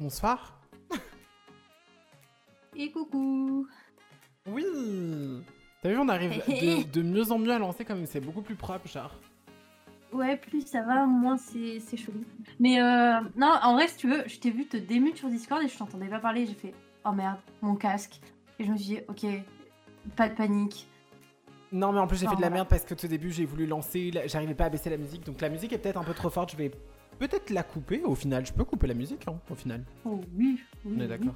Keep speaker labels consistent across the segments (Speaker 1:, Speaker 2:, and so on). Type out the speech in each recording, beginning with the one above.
Speaker 1: Bonsoir.
Speaker 2: Et coucou.
Speaker 1: Oui. T'as vu, on arrive de, de mieux en mieux à lancer comme c'est beaucoup plus propre, genre.
Speaker 2: Ouais, plus ça va, moins c'est c'est chelou. Mais euh, non, en vrai, si tu veux, je t'ai vu te démute sur Discord et je t'entendais pas parler. J'ai fait oh merde, mon casque. Et je me suis dit ok, pas de panique.
Speaker 1: Non, mais en plus, j'ai
Speaker 2: Enfin,
Speaker 1: fait de la merde parce que tout début, j'ai voulu lancer, la- j'arrivais pas à baisser la musique. Donc la musique est peut-être un peu trop forte. Je vais peut-être la couper. Au final, je peux couper la musique, hein, au final.
Speaker 2: Oh oui, oui.
Speaker 1: On est
Speaker 2: oui.
Speaker 1: d'accord.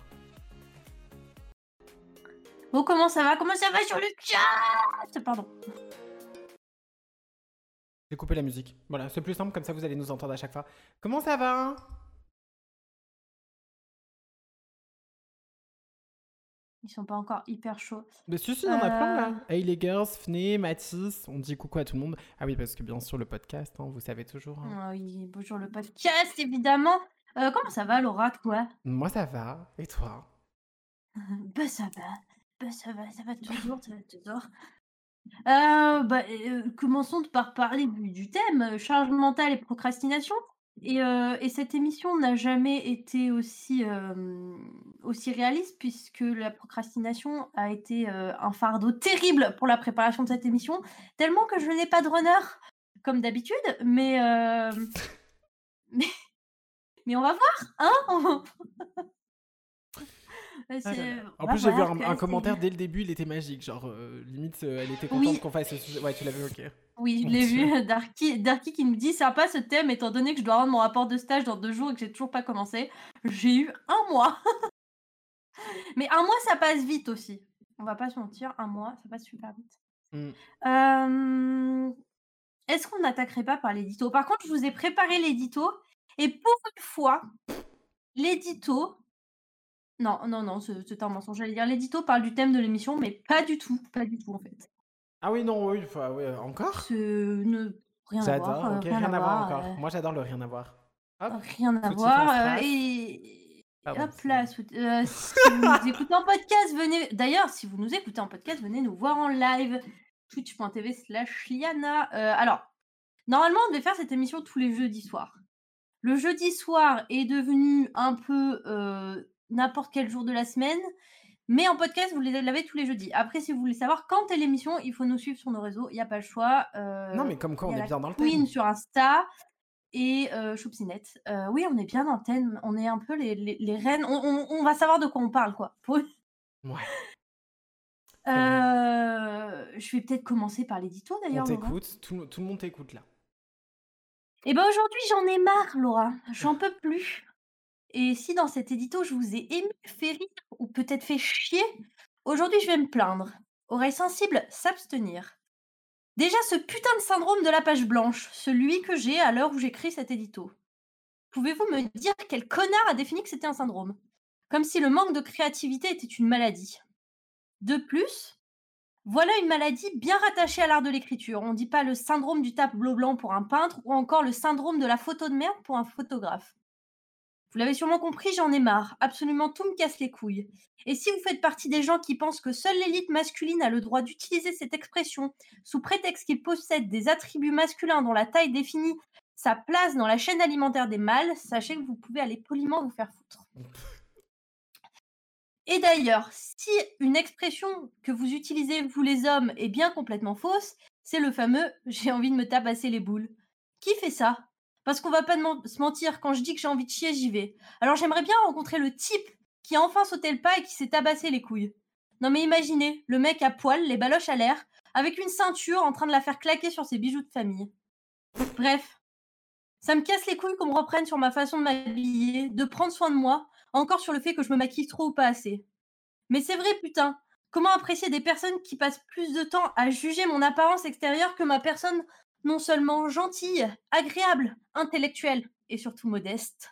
Speaker 2: Bon, comment ça va? Comment ça va sur le chat? Pardon.
Speaker 1: J'ai coupé la musique. Voilà, c'est plus simple, comme ça vous allez nous entendre à chaque fois. Comment ça va?
Speaker 2: Ils sont pas encore hyper chauds.
Speaker 1: Mais si, si, il y en a plein là.
Speaker 2: Euh.
Speaker 1: Hey les girls, Fné, Mathis, on dit coucou à tout le monde. Ah oui, parce que bien sûr, le podcast, hein, vous savez toujours. hein.
Speaker 2: Ah oui, bonjour le podcast évidemment. Euh, comment ça va Laura, toi?
Speaker 1: Moi ça va, et toi?
Speaker 2: Bah ça va, bah ça va, ça va toujours, ça va toujours. Euh, bah, euh, commençons par parler du, du thème, euh, charge mentale et procrastination. Et, et cette émission n'a jamais été aussi, aussi réaliste puisque la procrastination a été un fardeau terrible pour la préparation de cette émission, tellement que je n'ai pas de runner, comme d'habitude, mais, mais, mais on va voir, hein
Speaker 1: Ah là
Speaker 2: C'est-
Speaker 1: là. En
Speaker 2: on va
Speaker 1: plus, j'ai vu un, commentaire dès le début, il était magique. Genre, euh, limite, euh, elle était contente
Speaker 2: Oui.
Speaker 1: qu'on fasse ce sujet. Ouais, tu l'as vu, ok.
Speaker 2: Oui, je
Speaker 1: Mon
Speaker 2: l'ai
Speaker 1: Dieu.
Speaker 2: vu. Darky, Darky qui me dit sympa ce thème étant donné que je dois rendre mon rapport de stage dans deux jours et que j'ai toujours pas commencé. J'ai eu un mois. Mais un mois, ça passe vite aussi. On va pas se mentir, un mois, ça passe super vite.
Speaker 1: Mm.
Speaker 2: Euh, Est-ce qu'on n'attaquerait pas par l'édito? Par contre, je vous ai préparé l'édito et pour une fois, l'édito. Non, non, non, c'est c'est un mensonge. J'allais dire l'édito parle du thème de l'émission, mais pas du tout, pas du tout en fait.
Speaker 1: Ah oui, non, oui, enfin, ouais, encore?
Speaker 2: C'est ne... rien à
Speaker 1: J'adore,
Speaker 2: voir. euh,
Speaker 1: ok, rien, à voir encore.
Speaker 2: euh,
Speaker 1: Moi, j'adore le rien à voir. Hop,
Speaker 2: Rien à voir. euh, et
Speaker 1: Pardon,
Speaker 2: hop là, euh, si vous nous écoutez en podcast, venez. D'ailleurs, si vous nous écoutez en podcast, venez nous voir en live. Twitch.tv slash Liana. Euh, alors, normalement, on devait faire cette émission tous les jeudis soirs. Le jeudi soir est devenu un peu euh, n'importe quel jour de la semaine. Mais en podcast, vous les- l'avez tous les jeudis. Après, si vous voulez savoir quand est l'émission, il faut nous suivre sur nos réseaux. Il n'y a pas le choix. euh,
Speaker 1: Non, mais comme quoi, on est bien dans le
Speaker 2: Queen sur Insta et euh, Choupsinette. Euh, oui, on est bien dans le thème. On est un peu les, les, les reines. On, on- on va savoir de quoi on parle, quoi. Pour-
Speaker 1: Ouais.
Speaker 2: Euh, je vais peut-être commencer par l'édito,
Speaker 1: On
Speaker 2: d'ailleurs. Laura.
Speaker 1: t'écoute, tout, tout le monde t'écoute là.
Speaker 2: Eh ben aujourd'hui, j'en ai marre, Laura. J'en peux plus. Et si dans cet édito, je vous ai ému, fait rire ou peut-être fait chier, aujourd'hui, je vais me plaindre. Oreille sensible, s'abstenir. Déjà, ce putain de syndrome de la page blanche, celui que j'ai à l'heure où j'écris cet édito. Pouvez-vous me dire quel connard a défini que c'était un syndrome? Comme si le manque de créativité était une maladie. De plus, voilà une maladie bien rattachée à l'art de l'écriture. On ne dit pas le syndrome du tableau blanc pour un peintre ou encore le syndrome de la photo de merde pour un photographe. Vous l'avez sûrement compris, j'en ai marre. Absolument tout me casse les couilles. Et si vous faites partie des gens qui pensent que seule l'élite masculine a le droit d'utiliser cette expression sous prétexte qu'il possède des attributs masculins dont la taille définit sa place dans la chaîne alimentaire des mâles, sachez que vous pouvez aller poliment vous faire foutre. Et d'ailleurs, si une expression que vous utilisez, vous les hommes, est bien complètement fausse, c'est le fameux j'ai envie de me tabasser les boules. Qui fait ça? Parce qu'on va pas se mentir, quand je dis que j'ai envie de chier, j'y vais. Alors j'aimerais bien rencontrer le type qui a enfin sauté le pas et qui s'est tabassé les couilles. Non mais imaginez, le mec à poil, les baloches à l'air, avec une ceinture en train de la faire claquer sur ses bijoux de famille. Bref, ça me casse les couilles qu'on me reprenne sur ma façon de m'habiller, de prendre soin de moi, encore sur le fait que je me maquille trop ou pas assez. Mais c'est vrai, putain. Comment apprécier des personnes qui passent plus de temps à juger mon apparence extérieure que ma personne non seulement gentille, agréable, intellectuelle et surtout modeste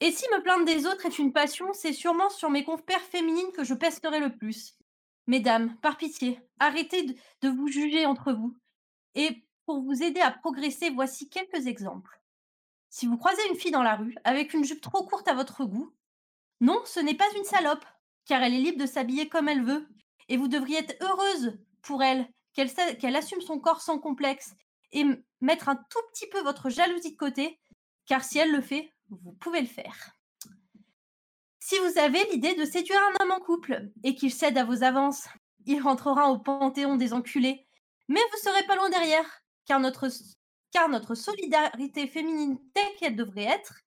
Speaker 2: Et si me plaindre des autres est une passion, c'est sûrement sur mes confrères féminines que je pesterai le plus. Mesdames, par pitié, arrêtez de, vous juger entre vous. Et pour vous aider à progresser, voici quelques exemples. Si vous croisez une fille dans la rue avec une jupe trop courte à votre goût, non, ce n'est pas une salope, car elle est libre de s'habiller comme elle veut, et vous devriez être heureuse pour elle, qu'elle assume son corps sans complexe, et mettre un tout petit peu votre jalousie de côté, car si elle le fait, vous pouvez le faire. Si vous avez l'idée de séduire un homme en couple et qu'il cède à vos avances, il rentrera au panthéon des enculés. Mais vous serez pas loin derrière, car notre, car notre solidarité féminine telle qu'elle devrait être,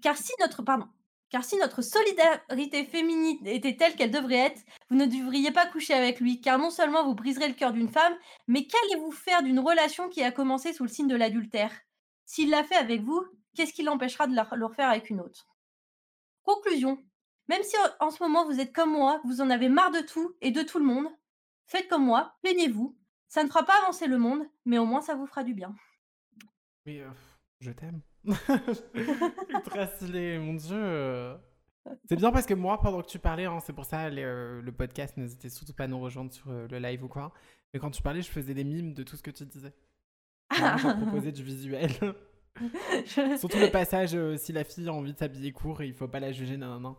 Speaker 2: car si notre, pardon, car si notre solidarité féminine était telle qu'elle devrait être, vous ne devriez pas coucher avec lui, car non seulement vous briserez le cœur d'une femme, mais qu'allez-vous faire d'une relation qui a commencé sous le signe de l'adultère? S'il l'a fait avec vous, qu'est-ce qui l'empêchera de le refaire avec une autre? Conclusion. Même si en ce moment vous êtes comme moi, vous en avez marre de tout et de tout le monde, faites comme moi, plaignez-vous. Ça ne fera pas avancer le monde, mais au moins ça vous fera du bien.
Speaker 1: Mais euh, je t'aime. Très stylé, mon dieu. Euh. C'est bien parce que moi, pendant que tu parlais, hein, c'est pour ça euh, le podcast, n'hésitez surtout pas à nous rejoindre sur le live ou quoi. Mais quand tu parlais, je faisais des mimes de tout ce que tu disais. je proposais du visuel. Surtout le passage, si la fille a envie de s'habiller court, il faut pas la juger, non, non, non.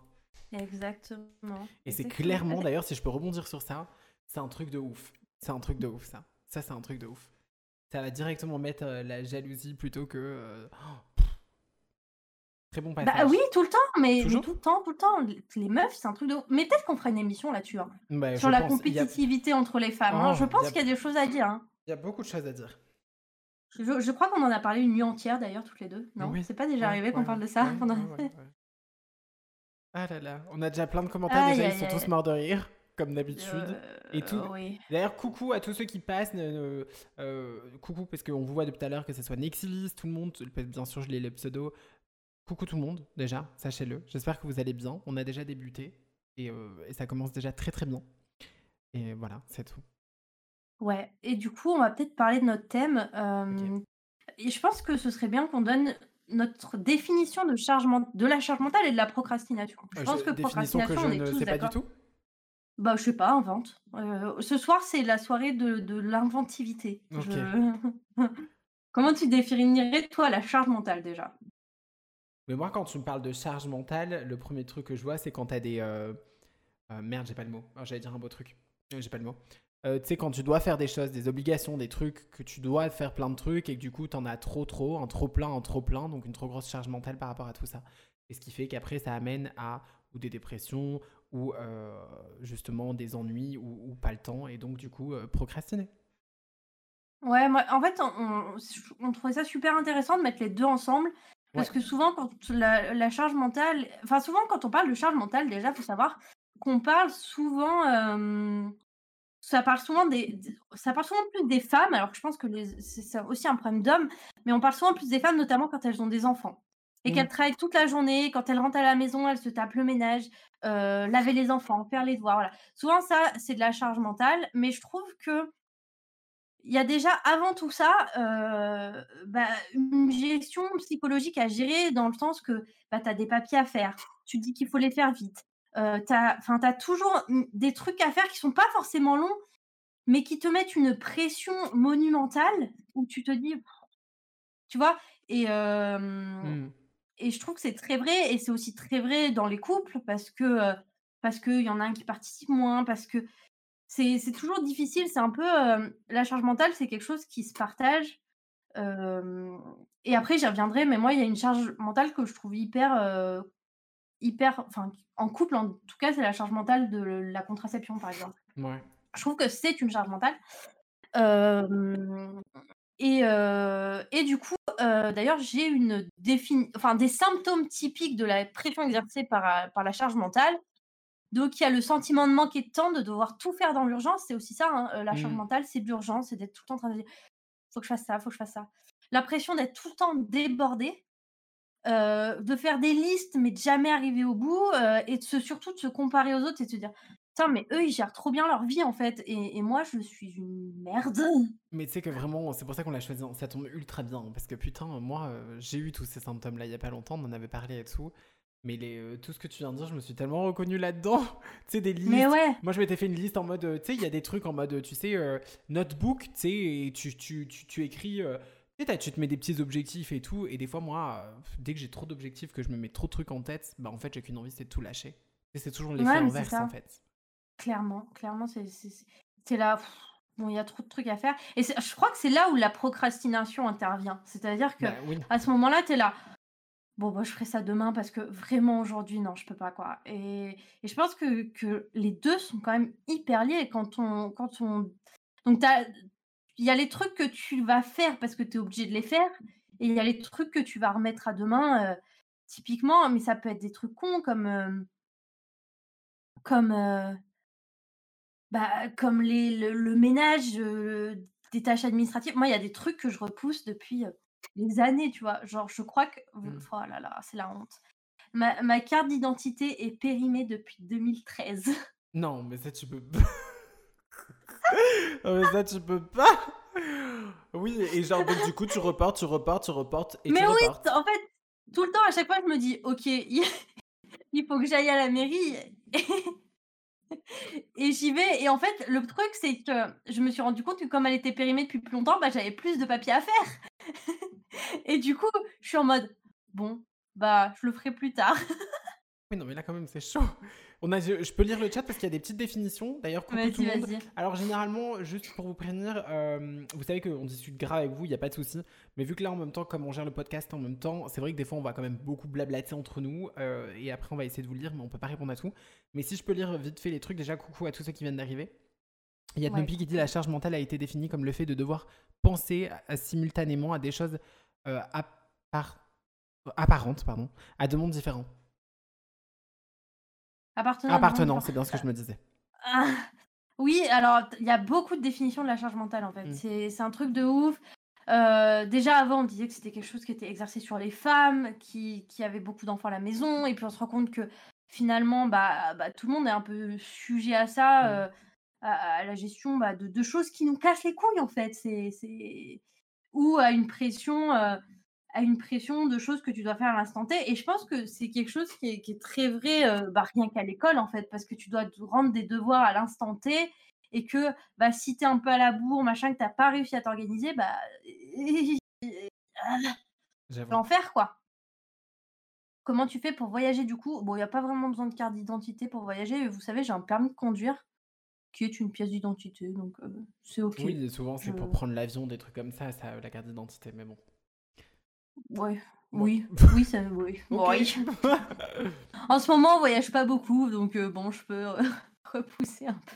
Speaker 2: Exactement.
Speaker 1: Et c'est clairement, d'ailleurs, si je peux rebondir sur ça, c'est un truc de ouf. C'est un truc de ouf, ça. Ça, c'est un truc de ouf. Ça va directement mettre euh, la jalousie plutôt que. Euh, très bon bah passage.
Speaker 2: Bah oui, tout le temps, mais, tout le temps, tout le temps. Les meufs, c'est un truc de. Mais peut-être qu'on fera une émission là-dessus. Hein. Bah, sur la compétitivité entre les femmes. Hein. Oh, je pense qu'il y a des choses à dire. Hein.
Speaker 1: Il y a beaucoup de choses à dire.
Speaker 2: Je, crois qu'on en a parlé une nuit entière d'ailleurs, toutes les deux. Non, c'est pas déjà arrivé qu'on parle de ça? Pendant...
Speaker 1: Ah là là, on a déjà plein de commentaires déjà, ils sont tous morts de rire, comme d'habitude. et tout. D'ailleurs, coucou à tous ceux qui passent. Euh, coucou, parce qu'on vous voit depuis tout à l'heure, que ce soit Nexilis, tout le monde. Bien sûr, je lis les pseudos. Coucou tout le monde, déjà, sachez-le. J'espère que vous allez bien. On a déjà débuté et, euh, et ça commence déjà très très bien. Et voilà, c'est tout.
Speaker 2: Ouais, et du coup, on va peut-être parler de notre thème. et je pense que ce serait bien qu'on donne notre définition de, charge de la charge mentale et de la procrastination. Je pense que procrastination, on est tous sais pas du tout. Bah, je sais pas, invente. ce soir, c'est la soirée de, de l'inventivité. Comment tu définirais, toi, la charge mentale déjà?
Speaker 1: Mais moi, quand tu me parles de charge mentale, le premier truc que je vois, c'est quand tu as des. Euh, merde, j'ai pas le mot. Oh, j'allais dire un beau truc. J'ai pas le mot. Euh, tu sais, quand tu dois faire des choses, des obligations, des trucs, que tu dois faire plein de trucs et que du coup, tu en as trop, trop, un trop plein, un trop plein, donc une trop grosse charge mentale par rapport à tout ça. Et ce qui fait qu'après, ça amène à ou des dépressions ou euh, justement des ennuis ou, pas le temps et donc du coup, euh, procrastiner.
Speaker 2: Ouais, moi, en fait, on, trouvait ça super intéressant de mettre les deux ensemble. Parce que souvent, quand la, la, charge mentale, enfin, souvent, quand on parle de charge mentale, déjà, il faut savoir qu'on parle souvent ça parle souvent des, ça parle souvent plus des femmes, alors que je pense que c'est aussi un problème d'hommes, mais on parle souvent plus des femmes, notamment quand elles ont des enfants. Et qu'elles travaillent toute la journée, quand elles rentrent à la maison, elles se tapent le ménage, euh, laver les enfants, faire les devoirs. Voilà. Souvent, ça, c'est de la charge mentale, mais je trouve que il y a déjà avant tout ça euh, bah, une gestion psychologique à gérer dans le sens que bah, tu as des papiers à faire, tu dis qu'il faut les faire vite, euh, tu as, toujours des trucs à faire qui sont pas forcément longs, mais qui te mettent une pression monumentale où tu te dis, tu vois, et, mmh. et je trouve que c'est très vrai, et c'est aussi très vrai dans les couples parce que parce qu'il y en a un qui participe moins, parce que c'est toujours difficile, c'est un peu la charge mentale, c'est quelque chose qui se partage. et après, j'y reviendrai, mais moi, il y a une charge mentale que je trouve hyper hyper, enfin, en couple, en tout cas, c'est la charge mentale de la contraception, par exemple.
Speaker 1: Ouais.
Speaker 2: Je trouve que c'est une charge mentale. et, et, du coup, d'ailleurs, j'ai une défini enfin, des symptômes typiques de la pression exercée par, par la charge mentale. Donc, il y a le sentiment de manquer de temps, de devoir tout faire dans l'urgence. C'est aussi ça, hein, la charge mmh. mentale, c'est l'urgence, c'est d'être tout le temps en train de dire faut que je fasse ça, faut que je fasse ça. La pression d'être tout le temps débordé, de faire des listes, mais de jamais arriver au bout, et de se, surtout de se comparer aux autres et de se dire Putain, mais eux, ils gèrent trop bien leur vie en fait, et, moi, je suis une merde.
Speaker 1: Mais tu sais que vraiment, c'est pour ça qu'on l'a choisi, ça tombe ultra bien, parce que putain, moi, j'ai eu tous ces symptômes-là il y a pas longtemps, on en avait parlé et tout. Mais les, tout ce que tu viens de dire, je me suis tellement reconnue là-dedans. tu sais, des listes.
Speaker 2: Mais ouais.
Speaker 1: Moi, je m'étais fait une liste en mode, tu sais, il y a des trucs en mode, tu sais, notebook, tu sais, et tu, tu, tu, tu écris tu te mets des petits objectifs et tout, et des fois, moi, euh, dès que j'ai trop d'objectifs, que je me mets trop de trucs en tête, bah en fait, j'ai qu'une envie, c'est de tout lâcher. Et c'est toujours l'effet inverse, en fait.
Speaker 2: Clairement, clairement, c'est là. bon, il y a trop de trucs à faire et je crois que c'est là où la procrastination intervient. C'est-à-dire que
Speaker 1: Bah oui.
Speaker 2: à ce moment-là, tu es là: «Bon, je ferai ça demain parce que vraiment aujourd'hui, non, je peux pas, quoi» et je pense que les 2 sont quand même hyper liés quand on quand on donc il y a les trucs que tu vas faire parce que tu es obligé de les faire et il y a les trucs que tu vas remettre à demain, typiquement, mais ça peut être des trucs cons comme, comme, bah, comme le ménage, des tâches administratives. Moi, il y a des trucs que je repousse depuis, des années, tu vois? Genre, je crois que
Speaker 1: Mmh.
Speaker 2: oh là là, c'est la honte. Ma ma carte d'identité est périmée depuis 2013.
Speaker 1: Non, mais ça tu peux pas. Non mais ça tu peux pas. Oui et genre donc du coup tu reportes, tu reportes, tu reportes et tu
Speaker 2: Mais oui,
Speaker 1: reportes.
Speaker 2: en fait, tout le temps, à chaque fois, je me dis: «OK, il faut que j'aille à la mairie» et j'y vais et en fait, le truc, c'est que je me suis rendu compte que comme elle était périmée depuis plus longtemps, bah, j'avais plus de papiers à faire et du coup, je suis en mode: «Bon, bah, je le ferai plus tard».
Speaker 1: Oui, non mais là quand même c'est chaud. On a je je peux lire le chat parce qu'il y a des petites définitions. D'ailleurs coucou tout le monde. Alors généralement, juste pour vous prévenir, hem, vous savez qu'on discute gras avec vous, il y a pas de souci. Mais vu que là en même temps, comme on gère le podcast en même temps, c'est vrai que des fois on va quand même beaucoup blablater entre nous, heu et après on va essayer de vous le lire, mais on peut pas répondre à tout. Mais si je peux lire vite fait les trucs, déjà coucou à tous ceux qui viennent d'arriver. Il y a
Speaker 2: Ouais,
Speaker 1: qui dit. «La charge mentale a été définie comme le fait de devoir penser à simultanément à des choses, heu, appar apparentes, pardon, à 2 mondes différents».
Speaker 2: Appartenant à 2 mondes
Speaker 1: Appartenant, c'est bien ce que je me disais.
Speaker 2: Ah! Oui, alors il y a beaucoup de définitions de la charge mentale, en fait.
Speaker 1: Mmh.
Speaker 2: C'est un truc de ouf. Heu, déjà avant, on disait que c'était quelque chose qui était exercé sur les femmes qui qui avaient beaucoup d'enfants à la maison et puis on se rend compte que finalement, bah bah, tout le monde est un peu sujet à ça,
Speaker 1: Mmh.
Speaker 2: heu, à à la gestion, bah, de de choses qui nous cassent les couilles, en fait. C'est ou à une pression, heu, à une pression de choses que tu dois faire à l'instant T et je pense que c'est quelque chose qui est qui est très vrai, heu, bah, rien qu'à l'école, en fait, parce que tu dois te rendre des devoirs à l'instant T et que, bah, si tu es un peu à la bourre, machin, que tu as pas réussi à t'organiser, bah, ah, l'enfer, quoi. Comment tu fais pour voyager, du coup? Bon, il y a pas vraiment besoin de carte d'identité pour voyager. Vous savez, j'ai un permis de conduire qui est une pièce d'identité, donc heu, c'est OK.
Speaker 1: Oui, souvent c'est
Speaker 2: Je
Speaker 1: pour prendre l'avion, des trucs comme ça, ça la carte d'identité, mais bon.
Speaker 2: Ouais, oui, oui, ça oui, oui. En ce moment, on voyage pas beaucoup, donc heu, bon, je peux, repousser un peu.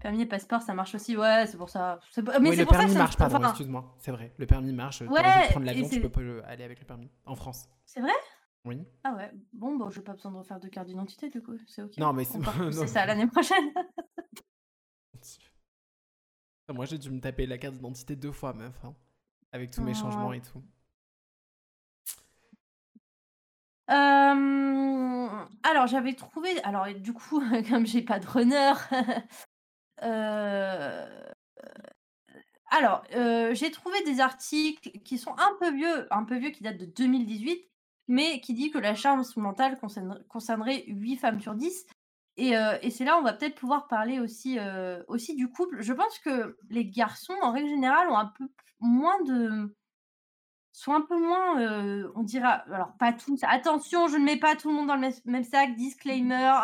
Speaker 2: Permis et passeport, ça marche aussi, ouais, c'est pour ça. Mais
Speaker 1: Oui,
Speaker 2: c'est
Speaker 1: le
Speaker 2: pour ça que
Speaker 1: permis
Speaker 2: ça
Speaker 1: marche, pardon,
Speaker 2: enfin,
Speaker 1: excuse-moi, c'est vrai. Le permis marche,
Speaker 2: ouais
Speaker 1: prendre l'avion, tu
Speaker 2: c'est
Speaker 1: peux pas, aller avec le permis, en France.
Speaker 2: c'est vrai?
Speaker 1: Oui.
Speaker 2: Ah ouais, bon, bah, j'ai pas besoin de refaire de carte d'identité, du coup, c'est OK.
Speaker 1: Non, mais c'est
Speaker 2: On
Speaker 1: non.
Speaker 2: ça l'année prochaine.
Speaker 1: Moi, j'ai dû me taper la carte d'identité 2 fois, meuf, hein, avec tous mes changements
Speaker 2: Oh.
Speaker 1: et tout.
Speaker 2: Hem, alors j'avais trouvé alors et du coup, comme j'ai pas de runner, heu, alors, heu, j'ai trouvé des articles qui sont un peu vieux un peu vieux, qui datent de 2018, mais qui dit que la charge mentale concerne concernerait 8 femmes sur 10 et heu et c'est là où on va peut-être pouvoir parler aussi, heu, aussi du couple. Je pense que les garçons, en règle générale, ont un peu moins de sont un peu moins, heu, on dira alors pas tous, attention, je ne mets pas tout le monde dans le même sac, disclaimer,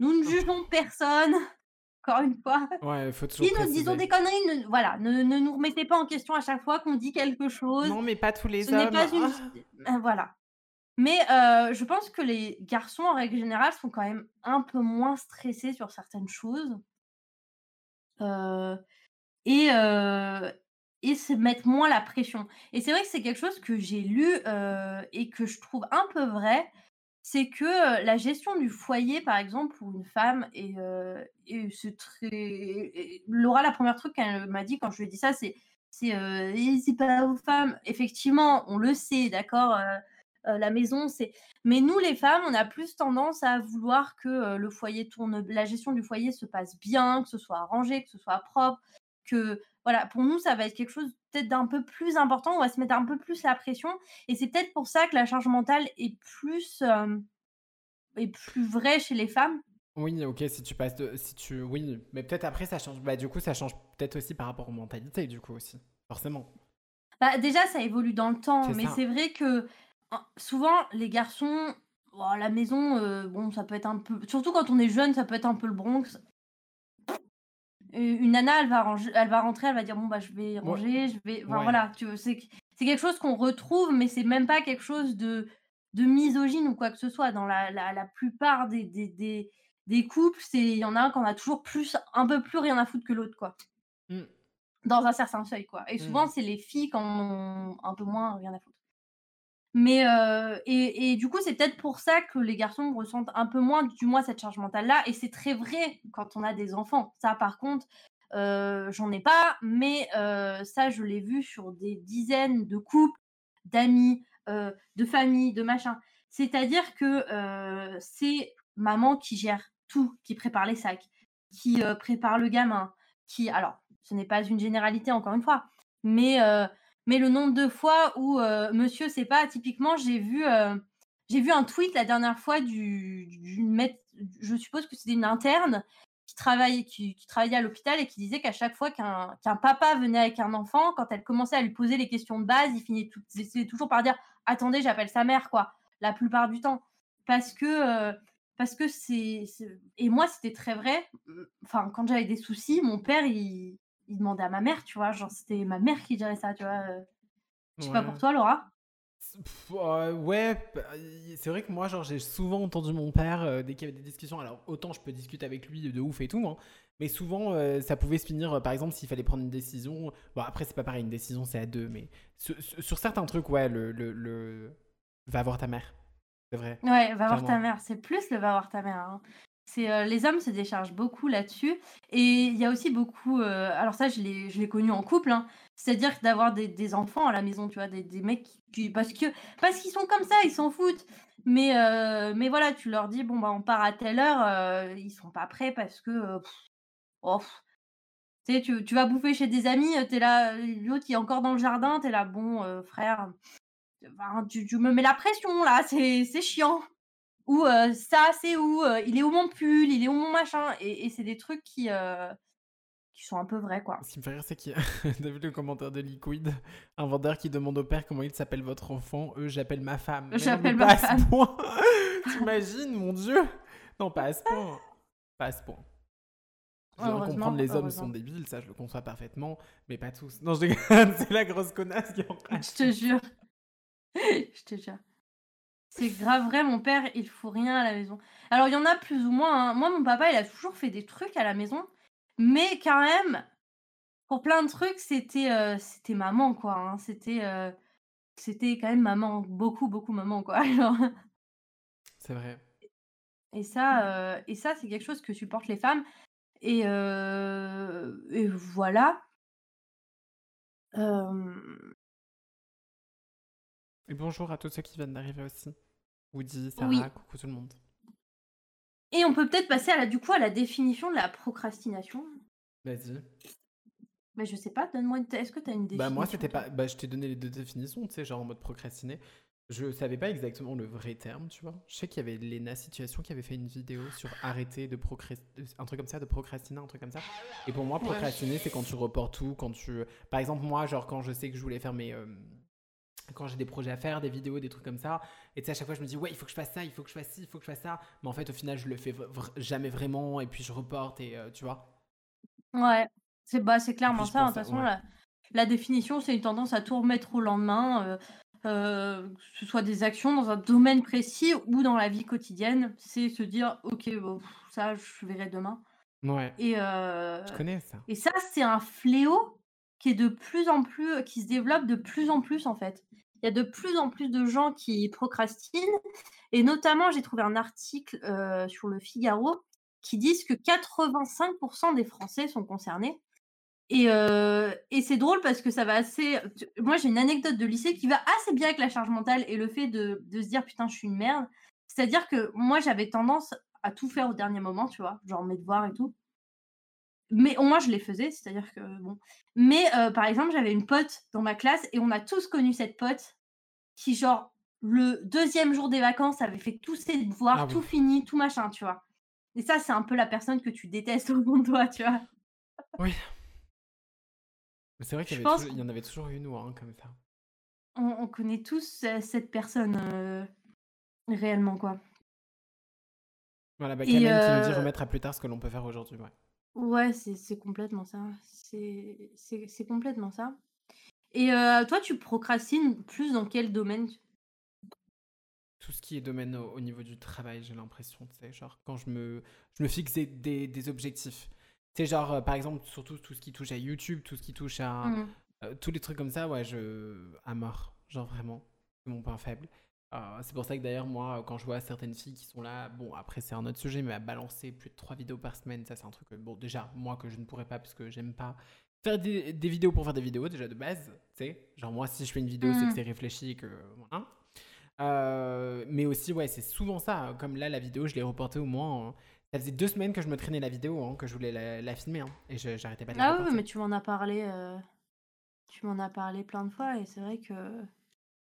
Speaker 2: nous ne jugeons personne, encore une fois.
Speaker 1: Ouais, faut toujours
Speaker 2: Si nous disons des conneries, ne voilà, ne ne nous remettez pas en question à chaque fois qu'on dit quelque chose.
Speaker 1: Non, mais pas tous les
Speaker 2: Ce n'est
Speaker 1: hommes.
Speaker 2: pas une
Speaker 1: Ah!
Speaker 2: voilà. Mais je pense que les garçons, en règle générale, sont quand même un peu moins stressés sur certaines choses. Et heu et se mettent moins la pression et c'est vrai que c'est quelque chose que j'ai lu, et que je trouve un peu vrai. C'est que, la gestion du foyer, par exemple, pour une femme et et très Laura, la 1re truc qu'elle m'a dit quand je lui ai dit ça, c'est c'est, heu: «Et c'est pas aux femmes». Effectivement, on le sait, d'accord, heu, la maison, c'est mais nous, les femmes, on a plus tendance à vouloir que, heu, le foyer tourne la gestion du foyer se passe bien, que ce soit rangé, que ce soit propre, que voilà, pour nous, ça va être quelque chose peut-être d'un peu plus important. On va se mettre un peu plus la pression et c'est peut-être pour ça que la charge mentale est plus, hem, est plus vraie chez les femmes.
Speaker 1: Oui, OK, si tu passes de si tu oui, mais peut-être après ça change bah, du coup, ça change peut-être aussi par rapport aux mentalités, du coup, aussi, forcément.
Speaker 2: Bah, déjà, ça évolue dans le temps, mais c'est vrai que, souvent, les garçons, oh, à la maison, heu, bon, ça peut être un peu surtout quand on est jeune, ça peut être un peu le Bronx. une nana, elle va ranger elle va rentrer, elle va dire: «Bon, bah, je vais
Speaker 1: Ouais.
Speaker 2: ranger, je vais» enfin,
Speaker 1: Ouais.
Speaker 2: voilà, tu vois? C'est c'est quelque chose qu'on retrouve, mais c'est même pas quelque chose de de misogyne ou quoi que ce soit. Dans la la la plupart des des des des couples, c'est il y en a un qui en a toujours plus un peu plus rien à foutre que l'autre, quoi.
Speaker 1: Mmh.
Speaker 2: Dans un certain seuil, quoi et souvent,
Speaker 1: Mmh.
Speaker 2: c'est les filles qui en ont un peu moins rien à foutre. Mais heu et et du coup, c'est peut-être pour ça que les garçons ressentent un peu moins, du moins cette charge mentale-là et c'est très vrai quand on a des enfants. Ça, par contre, heu, j'en ai pas, mais heu, ça, je l'ai vu sur des dizaines de couples, d'amis, heu, de familles, de machin. C'est-à-dire que, heu, c'est maman qui gère tout, qui prépare les sacs, qui, heu, prépare le gamin, qui alors, ce n'est pas une généralité encore une fois, mais mais le nombre de fois où, heu, monsieur sait pas typiquement j'ai vu, heu, j'ai vu un tweet la dernière fois du je suppose que c'était une interne qui travaille qui travaillait à l'hôpital et qui disait qu'à chaque fois qu'un papa venait avec un enfant, quand elle commençait à lui poser les questions de base, il c'est toujours par dire: «Attendez, j'appelle sa mère», quoi, la plupart du temps. Parce que, heu, parce que c'est c'est et moi, c'était très vrai. Enfin, quand j'avais des soucis, mon père, il il demandait à ma mère, tu vois? Genre, c'était ma mère qui gérait ça, tu vois? Heu, je sais pas pour toi, Laura?
Speaker 1: Pff, ouais, bah, c'est vrai que moi, genre, j'ai souvent entendu mon père, heu, dès qu'il y avait des discussions alors autant je peux discuter avec lui de ouf et tout, hein, mais souvent, heu, ça pouvait se finir, par exemple, s'il fallait prendre une décision bon après c'est pas pareil, une décision c'est à 2, mais su su sur certains trucs, ouais, le le le va voir ta mère. C'est vrai,
Speaker 2: Ouais, va voir ta mère, c'est plus le va voir ta mère, hein. Heu, les hommes se déchargent beaucoup là-dessus et il y a aussi beaucoup, heu, alors ça je l'ai connu en couple, hein, c'est-à-dire d'avoir des enfants à la maison, tu vois? Des mecs qui parce que parce qu'ils sont comme ça, ils s'en foutent. Mais heu, mais voilà, tu leur dis: «Bon, bah, on part à telle heure», heu, ils sont pas prêts parce que, oh, tu sais, tu vas bouffer chez des amis, heu, tu es là, l'autre est encore dans le jardin, tu es là: «Bon, frère, tu me mets la pression là, c'est chiant». Ou ça c'est où? Il est où mon pull? Il est où mon machin? Et et c'est des trucs qui, qui sont un peu vrais, quoi.
Speaker 1: Ce qui me fait rire, c'est qu'il y a vu le commentaire de Liquid? Un vendeur qui demande au père comment il s'appelle votre enfant. «Heu, j'appelle ma femme».
Speaker 2: J'appelle
Speaker 1: pas
Speaker 2: ma
Speaker 1: à ce
Speaker 2: femme.
Speaker 1: point! Tu imagines, mon Dieu! Non, pas à ce point, pas à ce point. Je veux comprendre, les hommes sont débiles, ça je le conçois parfaitement, mais pas tous. Non, je c'est la grosse connasse qui en rage.
Speaker 2: Je te jure. Je te jure. C'est grave vrai, mon père, il fout rien à la maison. Alors il y en a plus ou moins, hein. Moi, mon papa, il a toujours fait des trucs à la maison, mais quand même, pour plein de trucs, c'était, c'était maman, quoi, hein. C'était, heu, c'était quand même maman, beaucoup, beaucoup maman, quoi,
Speaker 1: C'est vrai.
Speaker 2: et ça, et ça, c'est quelque chose que supportent les femmes et voilà.
Speaker 1: Et bonjour à tous ceux qui viennent d'arriver aussi. Woody, Sarah,
Speaker 2: oui
Speaker 1: coucou tout le monde.
Speaker 2: et on peut peut-être passer à la du coup, à la définition de la procrastination.
Speaker 1: Vas-y.
Speaker 2: Mais je sais pas, donne-moi une est-ce que tu as une
Speaker 1: Bah, moi,
Speaker 2: définition,
Speaker 1: c'était pas bah, je t'ai donné les 2 définitions, tu sais, genre en mode procrastiner. Je savais pas exactement le vrai terme, tu vois? Je sais qu'il y avait Lena Situation qui avait fait une vidéo sur arrêter de procras un truc comme ça, de procrastiner, un truc comme ça. Et pour moi,
Speaker 2: Ouais.
Speaker 1: procrastiner, c'est quand tu reportes tout, quand tu par exemple, moi, genre quand je sais que je voulais faire mes, hem, quand j'ai des projets à faire, des vidéos, des trucs comme ça, et tu sais, à chaque fois, je me dis: «Ouais, il faut que je fasse ça, il faut que je fasse ci, il faut que je fasse ça». Mais en fait, au final, je le fais v jamais vraiment et puis je reporte et heu, tu vois?
Speaker 2: Ouais, c'est bah, c'est
Speaker 1: Et puis
Speaker 2: clairement ça, hein. De toute façon,
Speaker 1: ouais.
Speaker 2: la la définition, c'est une tendance à tout remettre au lendemain, heu heu, que ce soit des actions dans un domaine précis ou dans la vie quotidienne. C'est se dire: «OK, bon, ça, je verrai demain»
Speaker 1: Ouais,
Speaker 2: et
Speaker 1: je connais ça.
Speaker 2: et ça, c'est un fléau qui est de plus en plus qui se développe de plus en plus, en fait. Il y a de plus en plus de gens qui procrastinent et notamment, j'ai trouvé un article, sur Le Figaro qui disent que 85 des Français sont concernés et c'est drôle parce que ça va assez moi, j'ai une anecdote de lycée qui va assez bien avec la charge mentale et le fait de de se dire: «Putain, je suis une merde». C'est-à-dire que moi, j'avais tendance à tout faire au dernier moment, tu vois? Genre mes devoirs et tout. Mais au moins je les faisais, c'est-à-dire que bon. Mais par exemple, j'avais une pote dans ma classe et on a tous connu cette pote qui genre le deuxième jour des vacances avait fait tous ses
Speaker 1: Ah
Speaker 2: devoirs,
Speaker 1: oui.
Speaker 2: tout fini, tout machin, tu vois? Et ça, c'est un peu la personne que tu détestes au fond de toi, tu vois?
Speaker 1: Oui. Mais c'est vrai qu'il y
Speaker 2: pense
Speaker 1: en avait toujours une ou un comme ça.
Speaker 2: On on connaît tous ce cette personne, réellement, quoi
Speaker 1: Voilà, bah,
Speaker 2: et
Speaker 1: qui nous dit: «Remettre à plus tard ce que l'on peut faire aujourd'hui», ouais.
Speaker 2: Ouais, c'est c'est complètement ça. C'est c'est c'est complètement ça. Et heu, toi, tu procrastines plus dans quel domaine?
Speaker 1: Tout ce qui est domaine au, au niveau du travail, j'ai l'impression, tu sais, genre quand je me, je me fixe des, des, des objectifs. Tu sais, genre, par exemple, surtout tout ce qui touche à YouTube, tout ce qui touche à...
Speaker 2: Mmh.
Speaker 1: tous les trucs comme ça, ouais, je... à mort, genre vraiment, c'est mon point faible. Euh, c'est pour ça que d'ailleurs, moi, quand je vois certaines filles qui sont là, bon, après c'est un autre sujet, mais à balancer plus de 3 vidéos par semaine, ça c'est un truc, que, bon, déjà, moi que je ne pourrais pas parce que j'aime pas faire des, des vidéos pour faire des vidéos, déjà de base, tu sais. Genre, moi, si je fais une vidéo, c'est que
Speaker 2: Mmh.
Speaker 1: c'est réfléchi et que. Euh, mais aussi, ouais, c'est souvent ça. hein. Comme là, la vidéo, je l'ai reportée au moins. euh, ça faisait deux semaines que je me traînais la vidéo, hein, que je voulais la, la filmer. hein, et je- j'arrêtais pas de la
Speaker 2: Ah oui, mais tu m'en as parlé, tu m'en as parlé plein de fois et c'est vrai que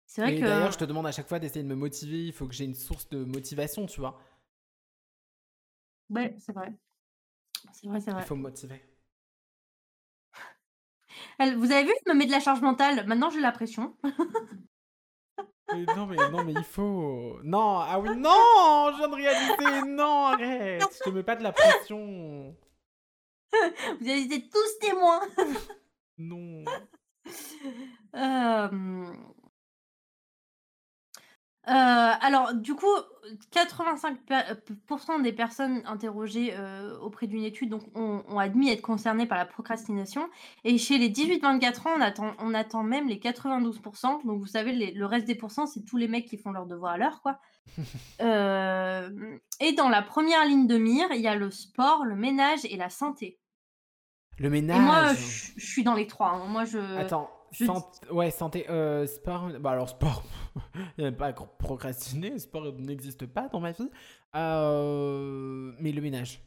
Speaker 2: c'est vrai
Speaker 1: Et
Speaker 2: que
Speaker 1: d'ailleurs, je te demande à chaque fois d'essayer de me motiver. Il faut que j'ai une source de motivation, tu vois.
Speaker 2: ouais, c'est vrai. C'est vrai, c'est
Speaker 1: Il
Speaker 2: vrai.
Speaker 1: faut me motiver.
Speaker 2: Elle vous avez vu, je me mets de la charge mentale, maintenant j'ai la pression.
Speaker 1: Mais non, mais non, mais il faut. Non, ah oui, non, je viens de réaliser. Non, arrête. Je te mets pas de la pression.
Speaker 2: Vous avez été tous témoins.
Speaker 1: Non.
Speaker 2: Hem Heu, alors du coup, 85 per heu, p des personnes interrogées, heu, auprès d'une étude donc ont ont admis être concernées par la procrastination et chez les 18-24 ans, on attend on attend même les 92 donc vous savez les le reste des pourcents, c'est tous les mecs qui font leurs devoirs à l'heure quoi. Hem et dans la première ligne de mire, il y a le sport, le ménage et la santé
Speaker 1: Le
Speaker 2: et moi,
Speaker 1: ménage.
Speaker 2: je suis dans les 3 hein. Moi je
Speaker 1: Attends, sant- ouais, santé, euh, sport. Bah alors sport, il n'y a pas à procrastiner, sport n'existe pas dans ma vie. Euh, mais le ménage.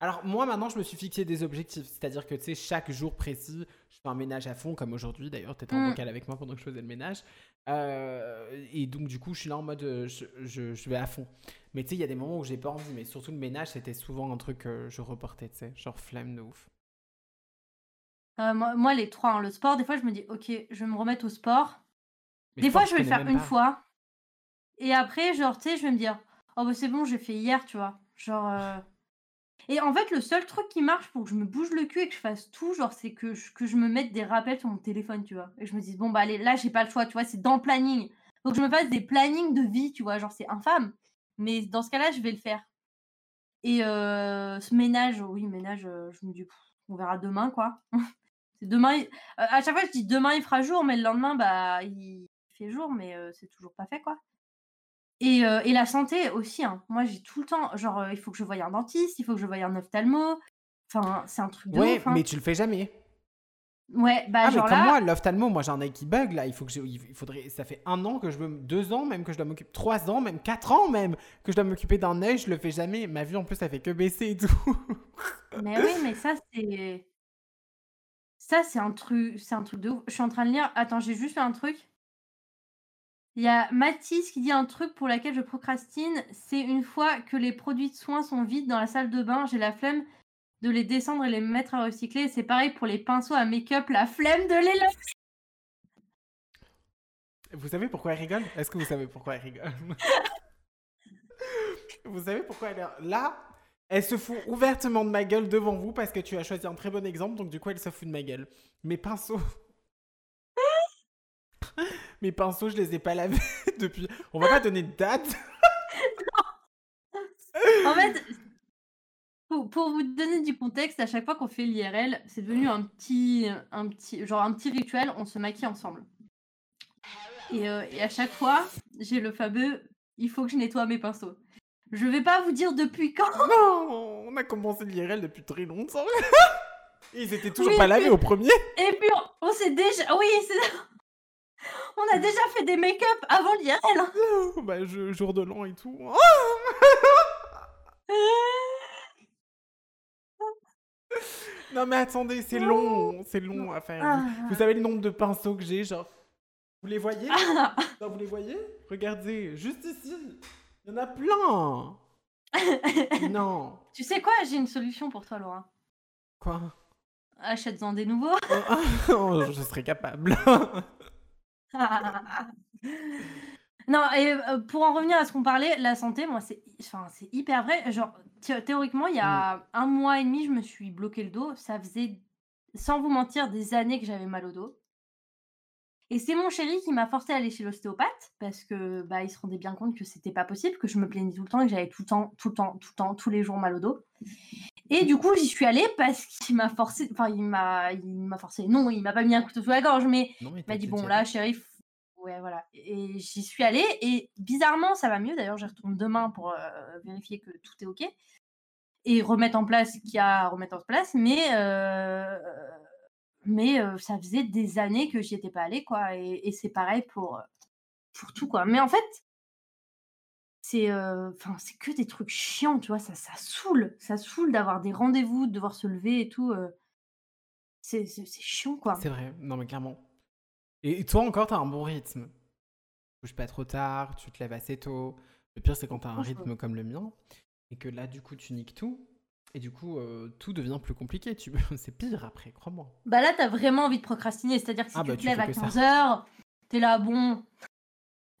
Speaker 1: Alors moi maintenant je me suis fixé des objectifs, c'est-à-dire que tu sais chaque jour précis, je fais un ménage à fond comme aujourd'hui d'ailleurs, t'étais en
Speaker 2: Mmh.
Speaker 1: vocal avec moi pendant que je faisais le ménage. Euh, et donc du coup je suis là en mode je, je- je vais à fond. Mais tu sais il y a des moments où j'ai pas envie, mais surtout le ménage c'était souvent un truc que je reportais, tu sais, genre flemme de ouf.
Speaker 2: Heu, moi moi les 3 hein. Le sport, des fois, je me dis: «OK, je vais me remettre au sport».
Speaker 1: Mais
Speaker 2: Des fois, je vais le faire une
Speaker 1: pas.
Speaker 2: fois et après, genre, tu sais, je vais me dire: «Oh bah, c'est bon, j'ai fait hier», tu vois? Genre, heu et en fait, le seul truc qui marche pour que je me bouge le cul et que je fasse tout, genre, c'est que je que je me mette des rappels sur mon téléphone, tu vois? Et je me dise: «Bon, bah, allez, là, j'ai pas le choix», tu vois? C'est dans le planning. Faut que je me fasse des plannings de vie, tu vois? Genre, c'est infâme, mais dans ce cas-là, je vais le faire et heu, ce ménage, oui, ménage, je me dis: «Pff, «On verra demain, quoi». Demain, il heu, à chaque fois, je dis: «Demain, il fera jour», mais le lendemain, bah, il fait jour, mais heu, c'est toujours pas fait, quoi et heu et la santé aussi, hein. Moi, j'ai tout le temps genre, heu, il faut que je voie un dentiste, il faut que je voie un ophtalmo. Enfin, c'est un truc de
Speaker 1: Ouais,
Speaker 2: ouf, hein.
Speaker 1: mais tu le fais jamais.
Speaker 2: Ouais, bah,
Speaker 1: Ah, mais
Speaker 2: genre
Speaker 1: comme
Speaker 2: là
Speaker 1: moi, l'ophtalmo, moi j'ai un œil qui bug là. Il faut que je, il faudrait, ça fait un an que je veux, deux ans même que je dois m'occuper, trois ans même, quatre ans même que je dois m'occuper d'un œil. Je le fais jamais. Ma vue en plus, ça fait que baisser et tout.
Speaker 2: mais oui, mais ça, c'est ça, c'est un truc c'est un truc de ouf. Je suis en train de lire attends, j'ai juste fait un truc. Il y a Mathis qui dit un truc pour laquelle je procrastine, c'est une fois que les produits de soins sont vides dans la salle de bain, j'ai la flemme de les descendre et les mettre à recycler. C'est pareil pour les pinceaux à make-up, la flemme de les laver.
Speaker 1: Vous savez pourquoi elle rigole? Est-ce que vous savez pourquoi elle rigole? Vous savez pourquoi elle est là Elle se fout ouvertement de ma gueule devant vous parce que tu as choisi un très bon exemple, donc du coup elle se fout de ma gueule. Mes pinceaux. Mes pinceaux, je les ai pas lavés depuis. On va pas donner de date.
Speaker 2: En fait, pour, vous donner du contexte, à chaque fois qu'on fait l'IRL, c'est devenu un petit, un petit, genre un petit rituel, on se maquille ensemble. Et, euh, et à chaque fois, j'ai le fameux, il faut que je nettoie mes pinceaux. Je vais pas vous dire depuis quand.
Speaker 1: Non, on a commencé l'IRL depuis très longtemps. Et ils étaient toujours
Speaker 2: Oui,
Speaker 1: pas lavés au premier.
Speaker 2: Et puis on, on s'est déjà, oui, c'est, on a déjà fait des make-up avant l'IRL. hein.
Speaker 1: bah, je- jour de l'an et tout. non mais attendez, c'est long, c'est long à faire.
Speaker 2: Ah.
Speaker 1: Vous savez le nombre de pinceaux que j'ai, genre. Vous les voyez?
Speaker 2: Ah.
Speaker 1: Non, Vous les voyez? Regardez, juste ici. Il y en a plein. non.
Speaker 2: tu sais quoi, j'ai une solution pour toi, Laura.
Speaker 1: Quoi?
Speaker 2: Achète-en des nouveaux.
Speaker 1: Oh, Je serais capable.
Speaker 2: Non et heu, pour en revenir à ce qu'on parlait, la santé, moi, c'est enfin, hyper vrai. Genre, thé théoriquement, il y a 1 mois et demi, je me suis bloqué le dos. Ça faisait, sans vous mentir, des années que j'avais mal au dos. Et c'est mon chéri qui m'a forcé à aller chez l'ostéopathe parce que, bah, il se rendait bien compte que c'était pas possible, que je me plaignais tout le temps et que j'avais tout le temps, tout le temps, tout le temps, tous les jours mal au dos. Et du coup, j'y suis allée parce qu'il m'a forcé, enfin, il m'a il m'a forcé, non, il m'a pas mis un couteau sous la gorge, mais
Speaker 1: Non, mais
Speaker 2: il m'a dit: «Bon là, f» ouais, voilà et j'y suis allée et bizarrement, ça va mieux. D'ailleurs, j'y retourne demain pour, heu, vérifier que tout est OK et remettre en place ce qu'il y a à remettre en place, mais heu, mais ça faisait des années que j'y étais pas allée, quoi et et c'est pareil pour, pour tout, quoi. Mais en fait c'est, enfin, c'est que des trucs chiants, tu vois? Ça ça saoule, ça saoule d'avoir des rendez-vous, de devoir se lever et tout, heu c'est chiant, quoi.
Speaker 1: C'est vrai, non mais clairement. Et toi encore, tu as un bon rythme. Tu couches pas trop tard, tu te lèves assez tôt. Le pire, c'est quand tu as un rythme comme le mien et que là, du coup, tu niques tout et du coup, heu, tout devient plus compliqué. Tu c'est pire après, crois-moi.
Speaker 2: Bah, là, tu as vraiment envie de procrastiner, c'est-à-dire que si
Speaker 1: Ah
Speaker 2: tu
Speaker 1: bah,
Speaker 2: te lèves à
Speaker 1: que ça.
Speaker 2: 15:00, tu es là: «Bon,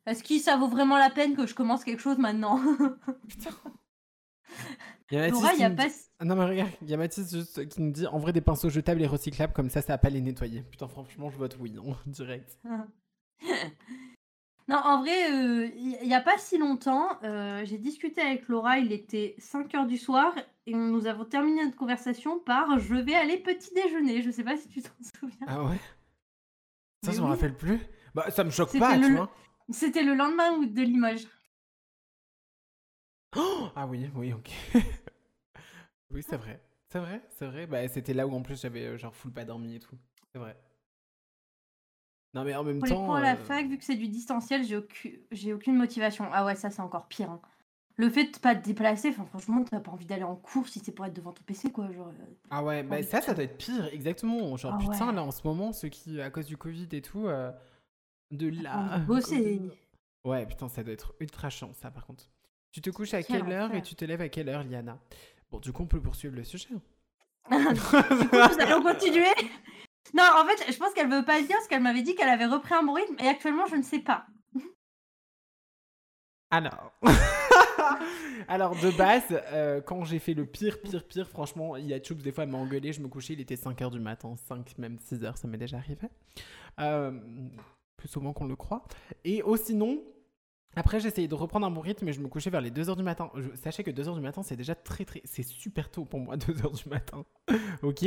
Speaker 2: est-ce que ça vaut vraiment la peine que je commence quelque chose maintenant?»
Speaker 1: Putain. Il y a
Speaker 2: Laura, il y a pas
Speaker 1: dit ah non mais regarde, il y a Mathis juste qui nous dit: «En vrai, des pinceaux jetables et recyclables comme ça, ça va pas les nettoyer». Putain, franchement, je vote oui, hein, direct.
Speaker 2: Non, en vrai, heu, il y il y a pas si longtemps, heu, j'ai discuté avec Laura, il était 5:00 du soir et nous avons terminé notre conversation par: «Je vais aller petit déjeuner». Je sais pas si tu t'en souviens?
Speaker 1: Ah ouais? Ça, je me
Speaker 2: oui.
Speaker 1: rappelle plus. Bah, ça me choque pas,
Speaker 2: le
Speaker 1: tu vois?
Speaker 2: c'était le lendemain de Limoges.
Speaker 1: Ah oui, oui, OK. Oui, c'est vrai. C'est vrai, c'est vrai. Bah, c'était là où en plus j'avais, heu, genre full pas dormi et tout. C'est vrai. Non mais en même
Speaker 2: Pour les cours
Speaker 1: temps,
Speaker 2: à la
Speaker 1: heu
Speaker 2: fac, vu que c'est du distanciel, j'ai aucu j'ai aucune motivation. Ah ouais, ça, c'est encore pire, hein. Le fait de pas te déplacer, enfin franchement, tu as pas envie d'aller en cours si c'est pour être devant ton PC, quoi, genre, heu,
Speaker 1: Ah ouais, bah, ça, ça doit être pire, exactement. Genre
Speaker 2: Ah
Speaker 1: putain, là, en ce moment, ceux qui à cause du covid et tout, heu, de là
Speaker 2: de bosser.
Speaker 1: ouais, putain, ça doit être ultra chiant ça, par contre. Tu te couches à
Speaker 2: Quel
Speaker 1: quelle heure et tu te lèves à quelle heure, Liana? Bon, du coup, on peut poursuivre le sujet, hein.
Speaker 2: Du coup, nous allons continuer. Non, en fait, je pense qu'elle veut pas dire parce qu'elle m'avait dit qu'elle avait repris un bon rythme et actuellement, je ne sais pas.
Speaker 1: Alors alors de base, heu, quand j'ai fait le pire, pire, pire, franchement, il y a Choups, des fois, elle m'a engueulé, je me couchais, il était 05:00 du matin, 5, même 6:00, ça m'est déjà arrivé. Hem, plus souvent qu'on le croit et oh sinon, après j'essayais de reprendre un bon rythme et je me couchais vers les 2:00 du matin. Sachez que 2:00 du matin, c'est déjà très, très c'est super tôt pour moi 2:00 du matin, OK?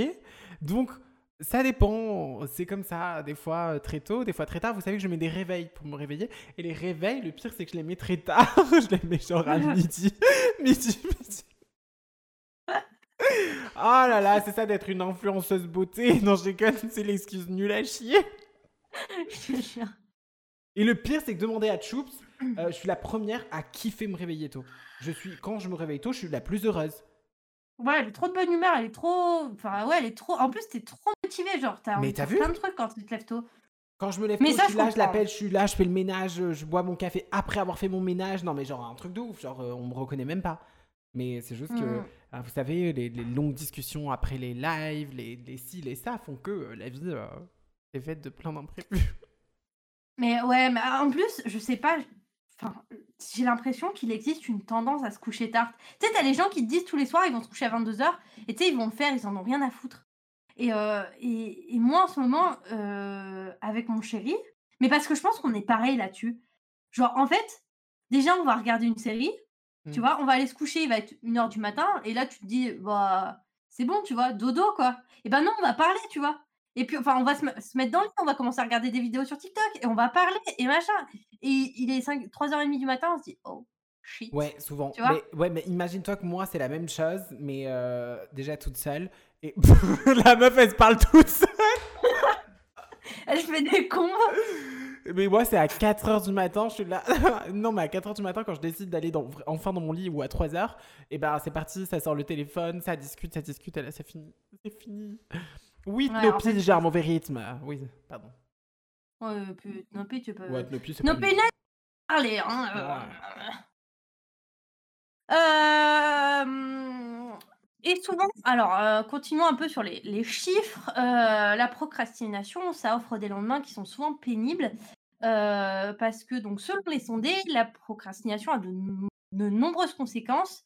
Speaker 1: Donc ça dépend, c'est comme ça, des fois, heu, très tôt, des fois très tard. Vous savez que je mets des réveils pour me réveiller et les réveils, le pire, c'est que je les mets très tard. Je les mets genre à midi, midi, midi. Oh là là, c'est ça d'être une influenceuse beauté. Non, je déconne, c'est l'excuse nulle à chier. Et le pire, c'est que demander à Choups, heu, je suis la première à kiffer me réveiller tôt. Je suis quand je me réveille tôt, je suis la plus heureuse.
Speaker 2: Ouais, elle est trop de bonne humeur, elle est trop enfin, ouais, elle est trop en plus, tu es trop motivée, genre, tu as envie
Speaker 1: Mais
Speaker 2: de
Speaker 1: tu as
Speaker 2: faire
Speaker 1: vu?
Speaker 2: plein de trucs quand tu te lèves tôt.
Speaker 1: Quand je me lève
Speaker 2: Mais
Speaker 1: tôt,
Speaker 2: ça,
Speaker 1: je suis là, je l'appelle, je suis là, je fais le ménage, heu, je bois mon café après avoir fait mon ménage. Non mais genre un truc de ouf, genre, heu, on me reconnaît même pas. Mais c'est juste que,
Speaker 2: Mmh.
Speaker 1: ah, vous savez, les les longues discussions après les lives, les les ci, les ça font que, heu, la vie, heu, est faite de plein d'imprévus.
Speaker 2: Mais ouais, mais en plus, je sais pas, enfin, j'ai l'impression qu'il existe une tendance à se coucher tard. Tu sais, tu as les gens qui te disent tous les soirs, ils vont se coucher à 22:00 et tu sais, ils vont le faire, ils en ont rien à foutre. Et heu et et moi, en ce moment, heu, avec mon chéri mais parce que je pense qu'on est pareil là-dessus. Genre, en fait, déjà, on va regarder une série, tu
Speaker 1: Mmh.
Speaker 2: vois? On va aller se coucher, il va être 01:00 du matin et là, tu te dis: «Bah, c'est bon», tu vois? Dodo, quoi. Et bah non, on va parler, tu vois? Et puis, enfin, on va se me se mettre dans le lit, on va commencer à regarder des vidéos sur TikTok et on va parler et machin. Et il est 5 3:30 du matin, on se dit: «Oh shit»,
Speaker 1: Ouais, souvent.
Speaker 2: tu vois?
Speaker 1: Mais ouais, mais imagine-toi que moi, c'est la même chose, mais heu, déjà toute seule et la meuf, elle se parle toute seule.
Speaker 2: Elle fait des combos.
Speaker 1: Mais moi, c'est à 4:00 du matin, je suis là non, mais à 4:00 du matin, quand je décide d'aller dans enfin dans mon lit ou à 3:00 et ben, c'est parti, ça sort le téléphone, ça discute, ça discute et là, c'est fini. C'est fini. Oui,
Speaker 2: Ouais, en
Speaker 1: Tnopi,
Speaker 2: fait,
Speaker 1: j'ai un mauvais rythme. Oui, pardon.
Speaker 2: Ouais, puis Nopi, tu peux
Speaker 1: Ouais, Tnopi, c'est pas
Speaker 2: Nopi,
Speaker 1: lui.
Speaker 2: laisse parler, hein,
Speaker 1: Ouais.
Speaker 2: heu. Hem et souvent alors, heu, continuons un peu sur les les chiffres, la procrastination, ça offre des lendemains qui sont souvent pénibles. Parce que donc selon les sondés, la procrastination a de de nombreuses conséquences.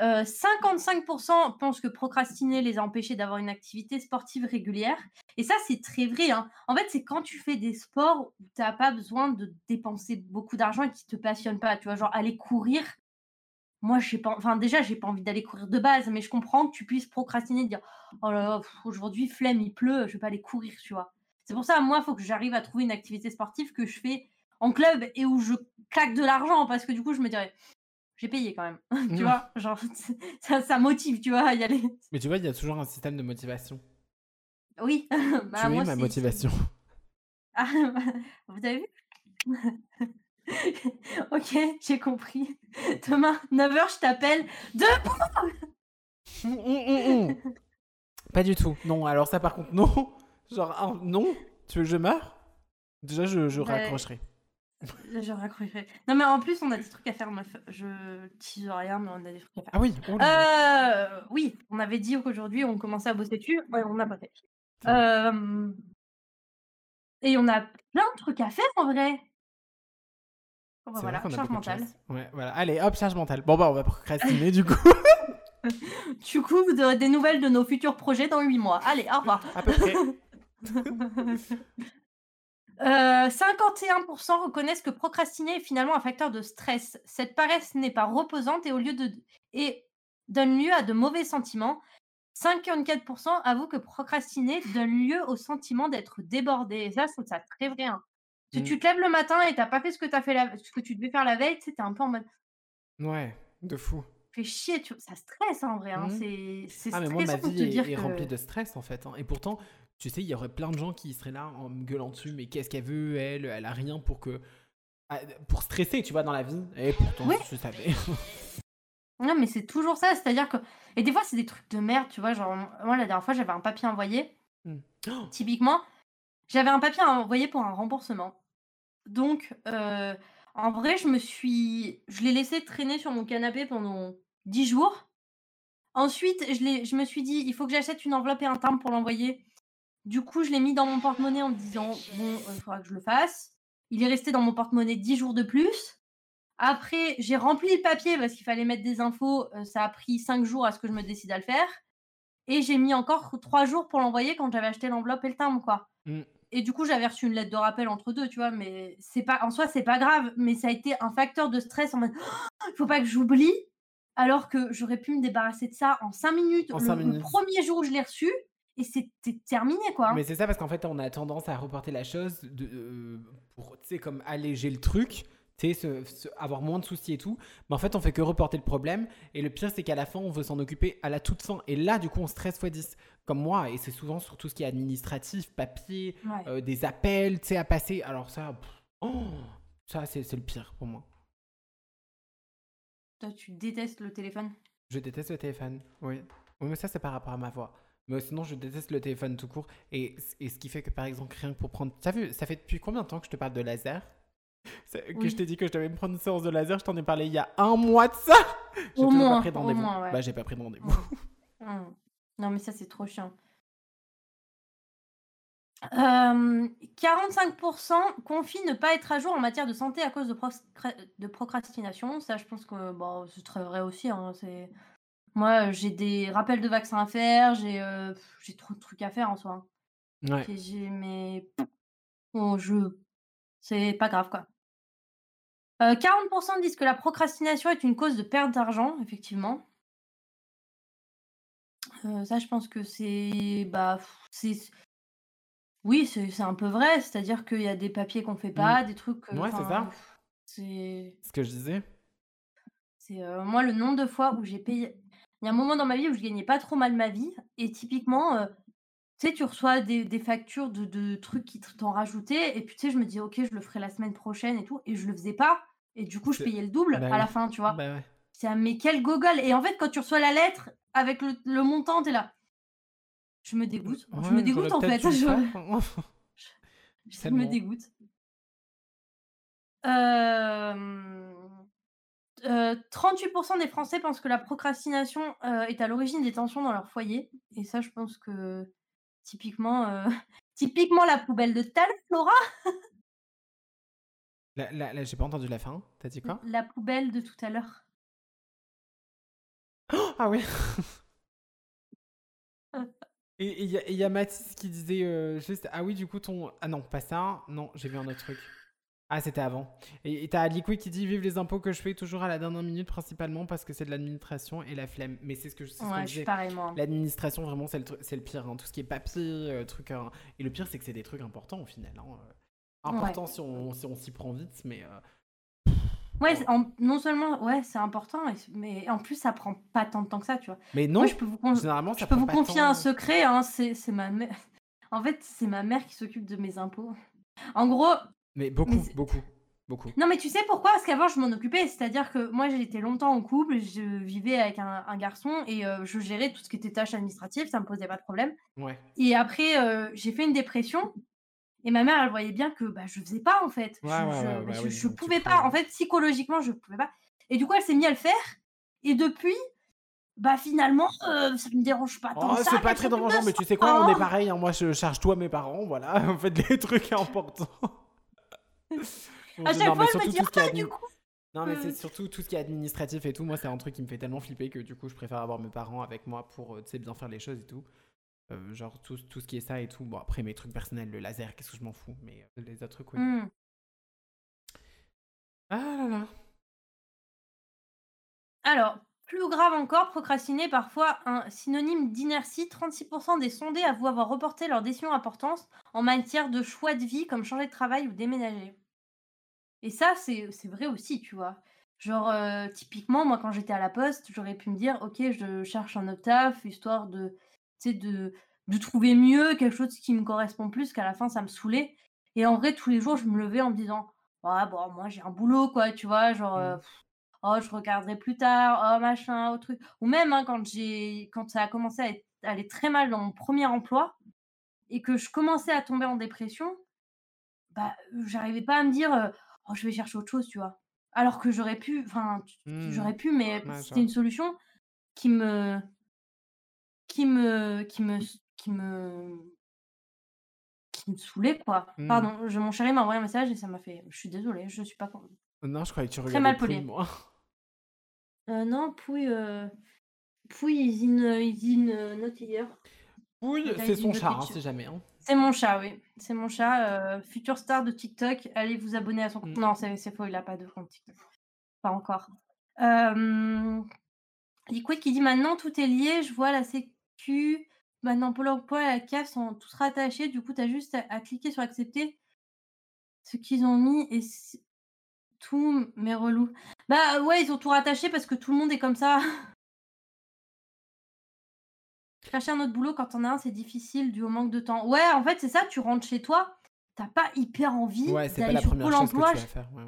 Speaker 2: Heu, 55% pensent que procrastiner les a empêchés d'avoir une activité sportive régulière et ça, c'est très vrai, hein. En fait, c'est quand tu fais des sports où tu as pas besoin de dépenser beaucoup d'argent et qui te passionnent pas, tu vois? Genre aller courir, moi j'ai pas enfin déjà, j'ai pas envie d'aller courir de base, mais je comprends que tu puisses procrastiner, dire: «Oh là là, aujourd'hui flemme, il pleut, je vais pas aller courir», tu vois? C'est pour ça, moi, il faut que j'arrive à trouver une activité sportive que je fais en club et où je claque de l'argent parce que du coup, je me dirais: «J'ai payé quand même», tu
Speaker 1: Mmh.
Speaker 2: vois? Genre ça ça motive, tu vois, à y aller.
Speaker 1: Mais tu vois, il y a toujours un système de motivation.
Speaker 2: Oui,
Speaker 1: Tu
Speaker 2: bah
Speaker 1: es
Speaker 2: moi
Speaker 1: ma motivation.
Speaker 2: ah, vous avez vu? OK, j'ai compris. Demain 9:00 je t'appelle: «Debout!»
Speaker 1: Mmh, mmh, mmh, mmh. Pas du tout. Non, alors ça par contre, non. Genre, ah, non, tu veux que je meure? Déjà, je je
Speaker 2: Bah,
Speaker 1: raccrocherai.
Speaker 2: Je raccrocherai. Non, mais en plus, on a des trucs à faire meuf. Je tease rien, mais on a des trucs à faire.
Speaker 1: Ah oui, oh.
Speaker 2: Heu, oui, on avait dit qu'aujourd'hui on commençait à bosser dessus. Ouais, on n'a pas fait. Et on a plein de trucs à faire en vrai. Bon bah voilà, charge mentale.
Speaker 1: Ouais, voilà. Allez, hop, charge mentale. Bon, bah, on va procrastiner du coup.
Speaker 2: Du coup, vous aurez des nouvelles de nos futurs projets dans 8 mois. Allez, au revoir.
Speaker 1: À peu près.
Speaker 2: Heu, 51% reconnaissent que procrastiner est finalement un facteur de stress. Cette paresse n'est pas reposante et au lieu de et donne lieu à de mauvais sentiments. 54% avouent que procrastiner donne lieu au sentiment d'être débordé et ça, trouve ça très vrai, hein. Si
Speaker 1: Mmh.
Speaker 2: tu te lèves le matin et tu as pas fait ce que tu as fait la ce que tu devais faire la veille, tu sais, tu es un peu en mode:
Speaker 1: Ouais, de fou.
Speaker 2: «Fais chier», tu ça stresse en vrai, hein.
Speaker 1: Mmh.
Speaker 2: C'est c'est
Speaker 1: Ah, mais moi, ma vie est, est remplie
Speaker 2: que
Speaker 1: de stress en fait. hein. Et pourtant, tu sais, il y aurait plein de gens qui seraient là en me gueulant dessus. Mais qu'est-ce qu'elle veut, elle Elle a rien pour que. ah, Pour stresser, tu vois, dans la vie. Et pourtant,
Speaker 2: Oui.
Speaker 1: je savais.
Speaker 2: Non, mais c'est toujours ça, c'est-à-dire que et des fois, c'est des trucs de merde, tu vois? Genre, moi, la dernière fois, j'avais un papier envoyé.
Speaker 1: Oh,
Speaker 2: typiquement, j'avais un papier à envoyer pour un remboursement. Donc, heu, en vrai, je me suis je l'ai laissé traîner sur mon canapé pendant 10 jours. Ensuite, je je me suis dit: «Il faut que j'achète une enveloppe et un timbre pour l'envoyer». Du coup, je l'ai mis dans mon porte-monnaie en me disant: «Bon, il faudra que je le fasse». Il est resté dans mon porte-monnaie 10 jours de plus. Après, j'ai rempli le papier parce qu'il fallait mettre des infos, heu, ça a pris 5 jours à ce que je me décide à le faire et j'ai mis encore 3 jours pour l'envoyer quand j'avais acheté l'enveloppe et le timbre, quoi
Speaker 1: hmm.
Speaker 2: et du coup, j'avais reçu une lettre de rappel entre 2, tu vois? Mais c'est pas en soi, c'est pas grave, mais ça a été un facteur de stress en mode: «Il faut pas que j'oublie», alors que j'aurais pu me débarrasser de ça en 5 minutes,
Speaker 1: En
Speaker 2: le
Speaker 1: minutes.
Speaker 2: 1er jour où je l'ai reçu et c'était terminé, quoi,
Speaker 1: Mais c'est ça parce qu'en fait, on a tendance à reporter la chose de, euh, pour, comme alléger le truc, se- se- avoir moins de soucis et tout. Mais en fait, on fait que reporter le problème. Et le pire, c'est qu'à la fin, on veut s'en occuper à la toute fin. Et là, du coup, on stresse x 10. Comme moi, et c'est souvent sur tout ce qui est administratif, papier,
Speaker 2: Ouais.
Speaker 1: euh, des appels, tu sais, à passer. Alors ça, pff, oh, ça, c'est c'est le pire pour moi.
Speaker 2: Toi, tu détestes le téléphone?
Speaker 1: Je déteste le téléphone, oui. Oui, mais ça, c'est par rapport à ma voix. Mais sinon, je déteste le téléphone tout court. Et, et ce qui fait que, par exemple, rien que pour prendre. T'as vu, ça fait depuis combien de temps que je te parle de laser? Que
Speaker 2: Oui.
Speaker 1: je t'ai dit que je devais me prendre une séance de laser, je t'en ai parlé il y a un mois de ça J'ai
Speaker 2: Au
Speaker 1: toujours
Speaker 2: moins,
Speaker 1: pas pris de
Speaker 2: au
Speaker 1: rendez-vous.
Speaker 2: ouais.
Speaker 1: Bah, j'ai pas pris de rendez-vous.
Speaker 2: Mmh. Non, mais ça, c'est trop chiant. Hem, 45% confient ne pas être à jour en matière de santé à cause de de procrastination. Ça, je pense que, bon, c'est très vrai aussi, hein, c'est moi, heu, j'ai des rappels de vaccins à faire, j'ai, j'ai trop de trucs à faire en soi, hein.
Speaker 1: Ouais.
Speaker 2: J'ai j'ai mais bon, je c'est pas grave, quoi. Heu, 40% disent que la procrastination est une cause de perte d'argent, effectivement. Ça, je pense que c'est, bah, c'est oui, c'est c'est un peu vrai, c'est-à-dire qu'il y a des papiers qu'on fait
Speaker 1: Mm.
Speaker 2: pas, des trucs, heu,
Speaker 1: Ouais, c'est
Speaker 2: enfin,
Speaker 1: ça.
Speaker 2: c'est
Speaker 1: Ce que je disais.
Speaker 2: c'est, moi, le nombre de fois où j'ai payé il y a un moment dans ma vie où je gagnais pas trop mal ma vie et typiquement, heu, tu sais, tu reçois des des factures de de trucs qui t t'ont rajouté et puis, tu sais, je me dis: «OK, je le ferai la semaine prochaine et tout» et je le faisais pas et du coup, je payais le double
Speaker 1: Bah
Speaker 2: à la fin, tu vois?
Speaker 1: Bah ouais.
Speaker 2: C'est «Ah mais quel gogol» et en fait, quand tu reçois la lettre avec le le montant, tu es là: «Je me dégoûte, je me dégoûte, en fait, je je me dégoûte». Hem, heu, 38% des Français pensent que la procrastination, heu, est à l'origine des tensions dans leur foyer et ça, je pense que typiquement, heu, typiquement la poubelle de tout à l'heure, Laura.
Speaker 1: La, la- la- J'ai pas entendu la fin. T'as dit quoi?
Speaker 2: La poubelle de tout à l'heure.
Speaker 1: Ah oui Et il y, a- et y a Mathis qui disait euh, juste Ah oui, du coup, ton. Ah non, pas ça. Non, j'ai vu un autre truc. Ah, c'était avant. Et t'as Liquid qui dit Vive les impôts que je fais toujours à la dernière minute, principalement parce que c'est de l'administration et la flemme. Mais c'est ce que je qu'on
Speaker 2: Ouais, je.
Speaker 1: L'administration, vraiment, c'est le, c'est le pire. hein. Tout ce qui est papier, euh, truc. hein. Et le pire, c'est que c'est des trucs importants au final. hein. Importants si on si on s'y prend vite, mais. euh,
Speaker 2: Ouais, en- non seulement, ouais, c'est important, mais en plus, ça prend pas tant de temps que ça, tu vois.
Speaker 1: Mais non,
Speaker 2: Moi, je peux vous, con-
Speaker 1: généralement, ça
Speaker 2: je peux vous confier un secret, hein, c'est ma mère. En fait, c'est ma mère qui s'occupe de mes impôts. En gros,
Speaker 1: Mais beaucoup,
Speaker 2: Mais
Speaker 1: beaucoup, beaucoup.
Speaker 2: non, mais tu sais pourquoi? Parce qu'avant, je m'en occupais. C'est-à-dire que moi, été longtemps en couple, je vivais avec un, un garçon et euh, je gérais tout ce qui était tâches administratives, ça me posait pas de problème.
Speaker 1: Ouais.
Speaker 2: Et après, euh, j'ai fait une dépression. Et ma mère, elle voyait bien que bah, je faisais pas en fait.
Speaker 1: Ouais,
Speaker 2: je,
Speaker 1: ouais,
Speaker 2: je- je- je pouvais pas. En fait, psychologiquement, je pouvais pas. Et du coup, elle s'est mise à le faire. Et depuis, bah finalement, euh, ça me dérange pas tant
Speaker 1: Oh, c'est pas très dérangeant, mais tu sais quoi, on est
Speaker 2: Oh.
Speaker 1: pareil. hein, Moi, je charge toi mes parents, voilà. En fait, les trucs importants. Bon,
Speaker 2: À chaque
Speaker 1: non, mais
Speaker 2: fois, me
Speaker 1: est
Speaker 2: ah, du coup.
Speaker 1: Non, mais c'est
Speaker 2: euh,
Speaker 1: surtout tout ce qui est administratif et tout. Moi, c'est un truc qui me fait tellement flipper que du coup, je préfère avoir mes parents avec moi pour, euh, bien faire les choses et tout. Euh, genre, tout, tout ce qui est ça et tout. Bon, après, mes trucs personnels, le laser, qu'est-ce que je m'en fous. Mais euh, les autres trucs, oui.
Speaker 2: Hmm.
Speaker 1: Ah là là.
Speaker 2: Alors, plus grave encore, procrastiner parfois un synonyme d'inertie. 36% des sondés avouent avoir reporté leur décision importante en matière de choix de vie, comme changer de travail ou déménager. Et ça, c'est vrai aussi, tu vois. Genre, euh, typiquement, moi, quand j'étais à la poste, j'aurais pu me dire, ok, je cherche un taf, histoire de, de, de trouver mieux, quelque chose qui me correspond plus, qu'à la fin, ça me saoulait. Et en vrai, tous les jours, je me levais en me disant, ouais, bon, moi, j'ai un boulot, quoi, tu vois, genre, euh, pff, oh, je regarderai plus tard, oh, machin, au truc. Ou même, hein, quand j'ai, quand ça a commencé à être- à aller très mal dans mon premier emploi, et que je commençais à tomber en dépression, bah, j'arrivais pas à me dire, euh, oh, je vais chercher autre chose, tu vois. Alors que j'aurais pu, enfin,
Speaker 1: Hmm.
Speaker 2: j'aurais pu, mais
Speaker 1: Ouais,
Speaker 2: c'était une solution qui me, qui me, qui me, qui me, qui me saoulait, quoi.
Speaker 1: Hmm.
Speaker 2: Pardon, je, mon chéri m'a envoyé un message et ça m'a fait, je suis désolée, je suis pas
Speaker 1: Non, je croyais que tu
Speaker 2: Très
Speaker 1: regardais
Speaker 2: mal
Speaker 1: Pouille,
Speaker 2: poli.
Speaker 1: moi.
Speaker 2: Euh, non, Pouille, euh, Pouille is in, uh, is in uh, not here.
Speaker 1: Pouille, c'est son chat, hein, c'est jamais. Hein.
Speaker 2: C'est mon chat, oui. C'est mon chat, euh, futur star de TikTok. Allez vous abonner à son compte.
Speaker 1: Mm.
Speaker 2: Non, c'est c'est faux, il a pas de compte TikTok. Pas encore. Euh... Liquid qui dit maintenant tout est lié, je vois la sécu. Maintenant Pôle emploi et la CAF sont tous rattachés, du coup tu as juste à, à cliquer sur accepter ce qu'ils ont mis et tout, mais relou. Bah ouais, ils ont tout rattaché parce que tout le monde est comme ça. Chercher un autre boulot quand on a un, c'est difficile dû au manque de temps. Ouais, en fait, c'est ça, tu rentres chez toi, t'as pas hyper envie
Speaker 1: Ouais,
Speaker 2: d'aller sur Pôle emploi,
Speaker 1: ouais.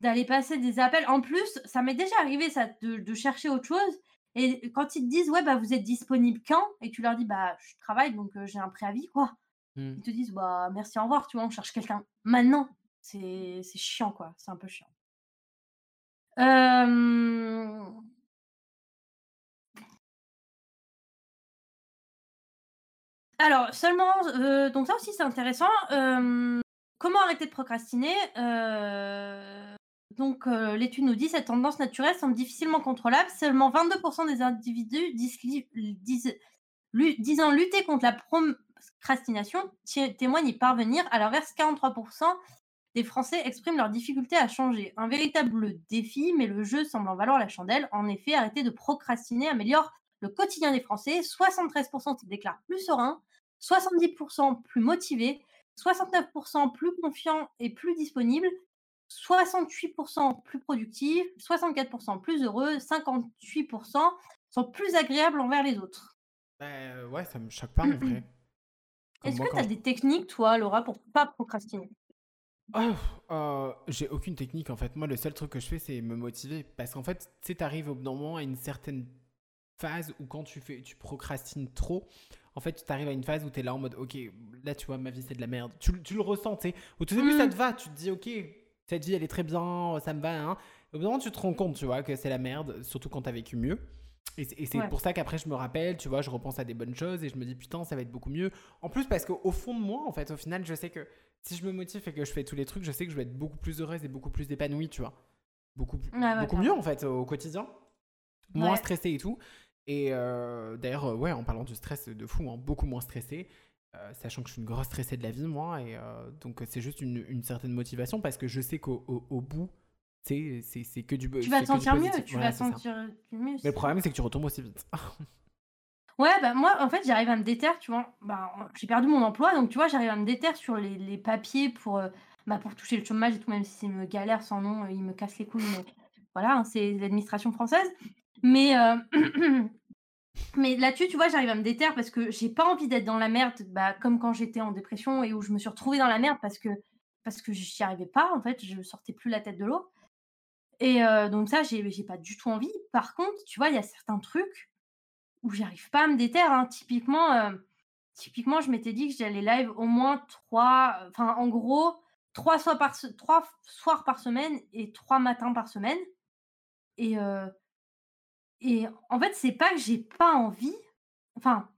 Speaker 2: d'aller passer des appels. En plus, ça m'est déjà arrivé ça, de, de chercher autre chose. Et quand ils te disent, ouais, bah vous êtes disponible quand? Et tu leur dis, bah je travaille, donc euh, j'ai un préavis, quoi.
Speaker 1: Hmm.
Speaker 2: Ils te disent, bah merci, au revoir, tu vois, on cherche quelqu'un maintenant. C'est chiant, quoi. C'est un peu chiant. Alors, seulement, donc ça aussi c'est intéressant. Comment arrêter de procrastiner Donc, l'étude nous dit cette tendance naturelle semble difficilement contrôlable. Seulement 22% des individus disent, disant lutter contre la procrastination ti- témoignent y parvenir. À l'inverse, 43% des Français expriment leur difficulté à changer. Un véritable défi, mais le jeu semble en valoir la chandelle. En effet, arrêter de procrastiner améliore le quotidien des Français. 73% se déclarent plus sereins, 70% plus motivés, 69% plus confiants et plus disponibles, 68% plus productifs, 64% plus heureux, 58% sont plus agréables envers les autres.
Speaker 1: Bah, euh, ouais, ça me choque pas en vrai. Comme
Speaker 2: Est-ce
Speaker 1: moi,
Speaker 2: que tu as des techniques, toi, Laura, pour pas procrastiner?
Speaker 1: Euh, j'ai aucune technique en fait. Moi, le seul truc que je fais, c'est me motiver. Parce qu'en fait, tu sais, t'arrives au bout d'un moment à une certaine phase où quand tu fais, tu procrastines trop, en fait, tu arrives à une phase où tu es là en mode, ok, là, tu vois, ma vie, c'est de la merde. Tu, le- tu le ressens, tu sais. Au tout début, ça
Speaker 2: Mm.
Speaker 1: te va. Tu te dis, ok, cette vie, elle est très bien, ça me va. Hein. Au bout d'un moment, tu te rends compte, tu vois, que c'est la merde, surtout quand t'as vécu mieux. Et c'est
Speaker 2: Ouais.
Speaker 1: pour ça qu'après, je me rappelle, tu vois, je repense à des bonnes choses et je me dis, putain, ça va être beaucoup mieux. En plus, parce qu'au au fond de moi, en fait, au final, je sais que si je me motive et que je fais tous les trucs, je sais que je vais être beaucoup plus heureuse et beaucoup plus épanouie, tu vois. Beaucoup,
Speaker 2: Ouais, ouais,
Speaker 1: beaucoup mieux en fait au quotidien. Moins
Speaker 2: Ouais.
Speaker 1: stressée et tout. Et euh, d'ailleurs, euh, ouais, en parlant du stress de fou, hein, beaucoup moins stressée. euh, sachant que je suis une grosse stressée de la vie, moi. Et euh, donc, c'est juste une, une certaine motivation parce que je sais qu'au au, au bout, c'est que du
Speaker 2: Tu vas te sentir mieux, tu
Speaker 1: Voilà,
Speaker 2: vas sentir mieux.
Speaker 1: Mais le problème, c'est que tu retombes aussi vite.
Speaker 2: Ouais, bah moi, en fait, j'arrive à me déterre, tu vois. Bah, j'ai perdu mon emploi, donc tu vois, j'arrive à me déterre sur les, papiers pour, euh, bah, toucher le chômage et tout, même si c'est une galère sans nom, euh, ils me cassent les couilles, voilà, hein, c'est l'administration française. Mais, euh, mais là-dessus, tu vois, j'arrive à me déterre parce que j'ai pas envie d'être dans la merde, bah, comme quand j'étais en dépression et où je me suis retrouvée dans la merde parce que, parce que j'y arrivais pas, en fait, je sortais plus la tête de l'eau. Et donc ça, j'ai pas du tout envie. Par contre, tu vois, il y a certains trucs où j'arrive pas à me déterre. hein. Typiquement, euh, typiquement, je m'étais dit que j'allais live au moins trois, enfin en gros, trois soirs par, se- trois soirs par semaine et trois matins par semaine. Et, euh, et en fait, c'est pas que j'ai pas envie. Enfin,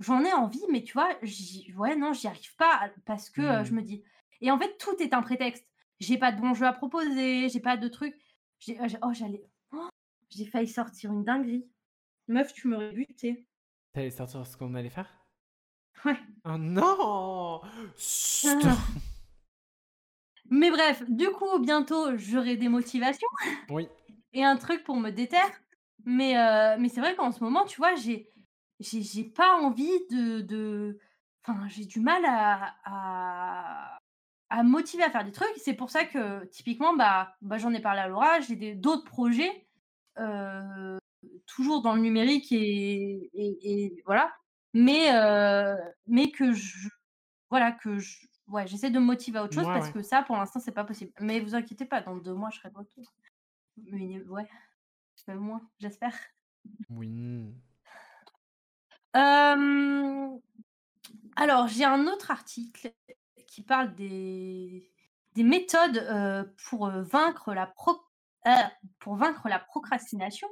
Speaker 2: j'en ai envie, mais tu vois, j'y- ouais, non, j'y arrive pas parce que euh, je
Speaker 1: Mhm.
Speaker 2: me dis. Et en fait, tout est un prétexte. J'ai pas de bon jeu à proposer, j'ai pas de trucs. J'ai, euh, j'ai- oh, j'allais. oh, j'ai failli sortir une dinguerie. Meuf, tu m'aurais buté.
Speaker 1: T'allais sortir ce qu'on allait faire?
Speaker 2: Ouais.
Speaker 1: Oh non Chut.
Speaker 2: Ah. Mais bref, du coup, bientôt, j'aurai des motivations
Speaker 1: Oui.
Speaker 2: et un truc pour me déterre. Mais, euh, mais c'est vrai qu'en ce moment, tu vois, j'ai, j'ai, j'ai pas envie de. de... Enfin, j'ai du mal à, à, à me motiver à faire des trucs. C'est pour ça que, typiquement, bah, bah, j'en ai parlé à Laura, j'ai des- d'autres projets, euh, toujours dans le numérique et, et, et voilà. Mais, euh, mais que je. Voilà, que je. Ouais, j'essaie de me motiver à autre chose
Speaker 1: Ouais,
Speaker 2: parce
Speaker 1: ouais.
Speaker 2: que ça, pour l'instant, c'est pas possible. Mais vous inquiétez pas, dans deux mois, je serai de retour. Mais ouais, même moins, j'espère.
Speaker 1: Oui.
Speaker 2: Euh, alors, j'ai un autre article qui parle des, des méthodes euh, pour, vaincre la pro- euh, pour vaincre la procrastination.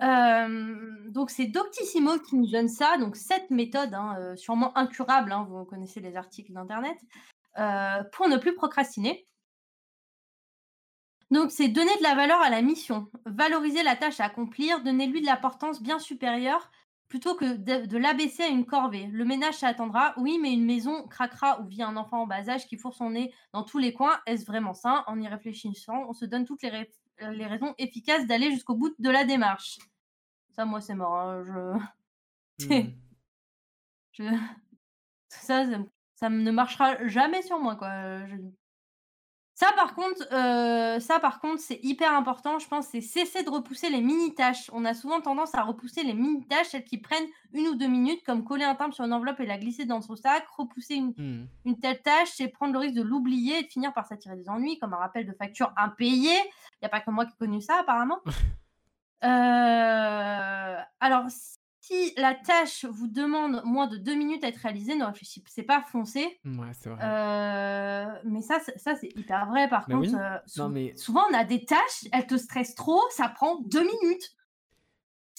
Speaker 2: Donc, c'est Doctissimo qui nous donne ça. Donc, cette méthode, hein, euh, sûrement incurable, hein, vous connaissez les articles d'Internet, euh, pour ne plus procrastiner. Donc, c'est donner de la valeur à la mission, valoriser la tâche à accomplir, donner-lui de l'importance bien supérieure plutôt que de, l'abaisser à une corvée. Le ménage, ça attendra. Oui, mais une maison craquera où vit un enfant en bas âge qui fourre son nez dans tous les coins. Est-ce vraiment ça En y réfléchissant, on se donne toutes les, euh, les raisons efficaces d'aller jusqu'au bout de la démarche. Ça, moi, c'est mort. hein, Je...
Speaker 1: Hmm.
Speaker 2: je... Ça, ça, ça ne marchera jamais sur moi, quoi. euh, Ça, par contre, euh, ça, par contre, c'est hyper important. Je pense, c'est cesser de repousser les mini tâches. On a souvent tendance à repousser les mini tâches, celles qui prennent une ou deux minutes, comme coller un timbre sur une enveloppe et la glisser dans son sac. Repousser une,
Speaker 1: Hmm.
Speaker 2: une telle tâche, c'est prendre le risque de l'oublier et de finir par s'attirer des ennuis, comme un rappel de facture impayée. Il n'y a pas que moi qui ai connu ça, apparemment. Euh, alors, si la tâche vous demande moins de deux minutes à être réalisée, ne réfléchissez pas, foncez.
Speaker 1: Ouais, c'est vrai.
Speaker 2: Euh, mais ça, c'est- ça c'est hyper vrai. Par
Speaker 1: Mais
Speaker 2: contre,
Speaker 1: oui.
Speaker 2: euh, sou-
Speaker 1: Non, mais-
Speaker 2: souvent on a des tâches, elles te stressent trop, ça prend deux minutes.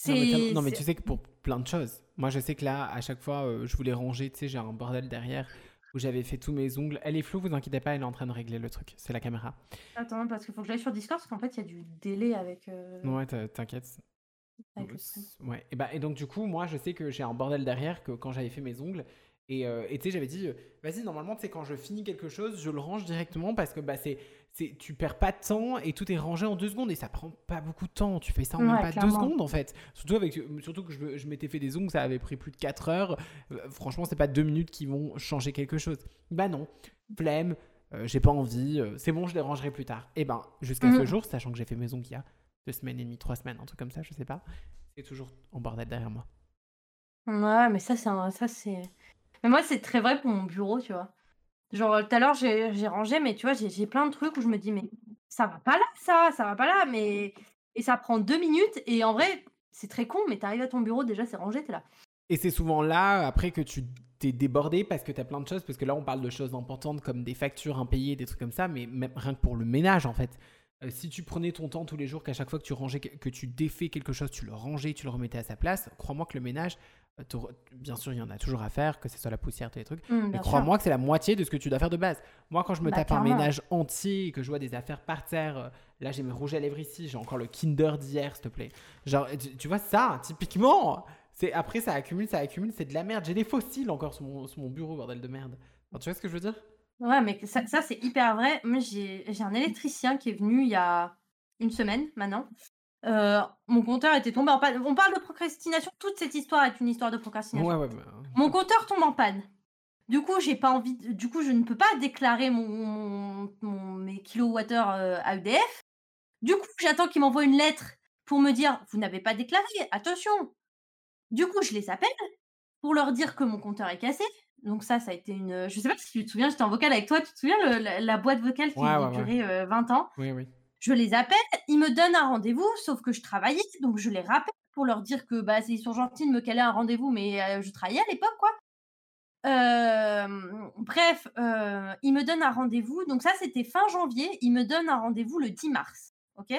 Speaker 1: Non mais, non, mais tu sais que pour plein de choses. Moi, je sais que là, à chaque fois, euh, je voulais ranger, tu sais, j'ai un bordel derrière où j'avais fait tous mes ongles. Elle est floue, vous inquiétez pas, elle est en train de régler le truc. C'est la caméra.
Speaker 2: Attends, parce qu'il faut que j'aille sur Discord, parce qu'en fait, il y a du délai avec.
Speaker 1: Ouais, t'in- t'inquiète.
Speaker 2: Avec le stream.
Speaker 1: Ouais. Et, bah, et donc, du coup, moi, je sais que j'ai un bordel derrière que quand j'avais fait mes ongles. Et euh, tu sais, j'avais dit, euh, vas-y, normalement, tu sais, quand je finis quelque chose, je le range directement parce que bah, c'est, c'est, tu perds pas de temps et tout est rangé en deux secondes et ça prend pas beaucoup de temps. Tu fais ça en même pas deux secondes en fait. Surtout, avec, surtout que je, je m'étais fait des ongles, ça avait pris plus de 4 heures. Euh, franchement, c'est pas deux minutes qui vont changer quelque chose. Bah non, flemme, euh, j'ai pas envie, euh, c'est bon, je les rangerai plus tard. Et ben, jusqu'à ce
Speaker 2: Mhm.
Speaker 1: jour, sachant que j'ai fait mes ongles il y a deux semaines et demie, trois semaines, un truc comme ça, je sais pas, c'est toujours en bordel derrière moi.
Speaker 2: Ouais, mais ça, c'est un- ça, c'est. Mais moi, c'est très vrai pour mon bureau, tu vois. Genre, tout à l'heure, j'ai j'ai rangé, mais tu vois, j'ai j'ai plein de trucs où je me dis, mais ça va pas là, ça, ça va pas là, mais. Et ça prend deux minutes, et en vrai, c'est très con, mais t'arrives à ton bureau, déjà, c'est rangé, t'es là.
Speaker 1: Et c'est souvent là, après, que tu t'es débordé parce que t'as plein de choses, parce que là, on parle de choses importantes comme des factures impayées, des trucs comme ça, mais même rien que pour le ménage, en fait. Euh, si tu prenais ton temps tous les jours, qu'à chaque fois que tu rangeais, que tu défais quelque chose, tu le rangeais, tu le remettais à sa place, crois-moi que le ménage, euh, bien sûr, il y en a toujours à faire, que ce soit la poussière, tous les trucs.
Speaker 2: Mmh,
Speaker 1: Mais crois-moi que c'est la moitié de ce que tu dois faire de base. Moi, quand je me
Speaker 2: Bah,
Speaker 1: tape un ménage entier et que je vois des affaires par terre, euh, là j'ai mes rouges à lèvres ici, j'ai encore le Kinder d'hier, s'il te plaît. Genre, tu, tu vois ça, typiquement, c'est après ça accumule, ça accumule, c'est de la merde. J'ai des fossiles encore sur mon, sur mon bureau, bordel de merde. Tu vois ce que je veux dire?
Speaker 2: Ouais, mais que ça, ça, c'est hyper vrai. Moi, j'ai j'ai un électricien qui est venu il y a une semaine maintenant. Euh, mon compteur était tombé en panne. On parle de procrastination. Toute cette histoire est une histoire de procrastination.
Speaker 1: Ouais, ouais, bah,
Speaker 2: Mon compteur tombe en panne. Du coup, j'ai pas envie. de- Du coup, je ne peux pas déclarer mon, mon- mon- mes kilowattheures euh, à EDF. Du coup, j'attends qu'il m'envoie une lettre pour me dire vous n'avez pas déclaré. Attention. Du coup, je les appelle pour leur dire que mon compteur est cassé. Donc ça, ça a été une. Je sais pas si tu te souviens, j'étais en vocal avec toi. Tu te souviens le- la, la boîte vocale qui
Speaker 1: Ouais,
Speaker 2: a
Speaker 1: ouais,
Speaker 2: duré euh, 20 ans?
Speaker 1: Oui, oui.
Speaker 2: je les appelle, ils me donnent un rendez-vous, sauf que je travaillais, donc je les rappelle pour leur dire que bah, ils sont gentils de me caler un rendez-vous, mais euh, je travaillais à l'époque, quoi. Euh, bref, euh, ils me donnent un rendez-vous, donc ça c'était fin janvier, ils me donnent un rendez-vous le 10 mars, ok?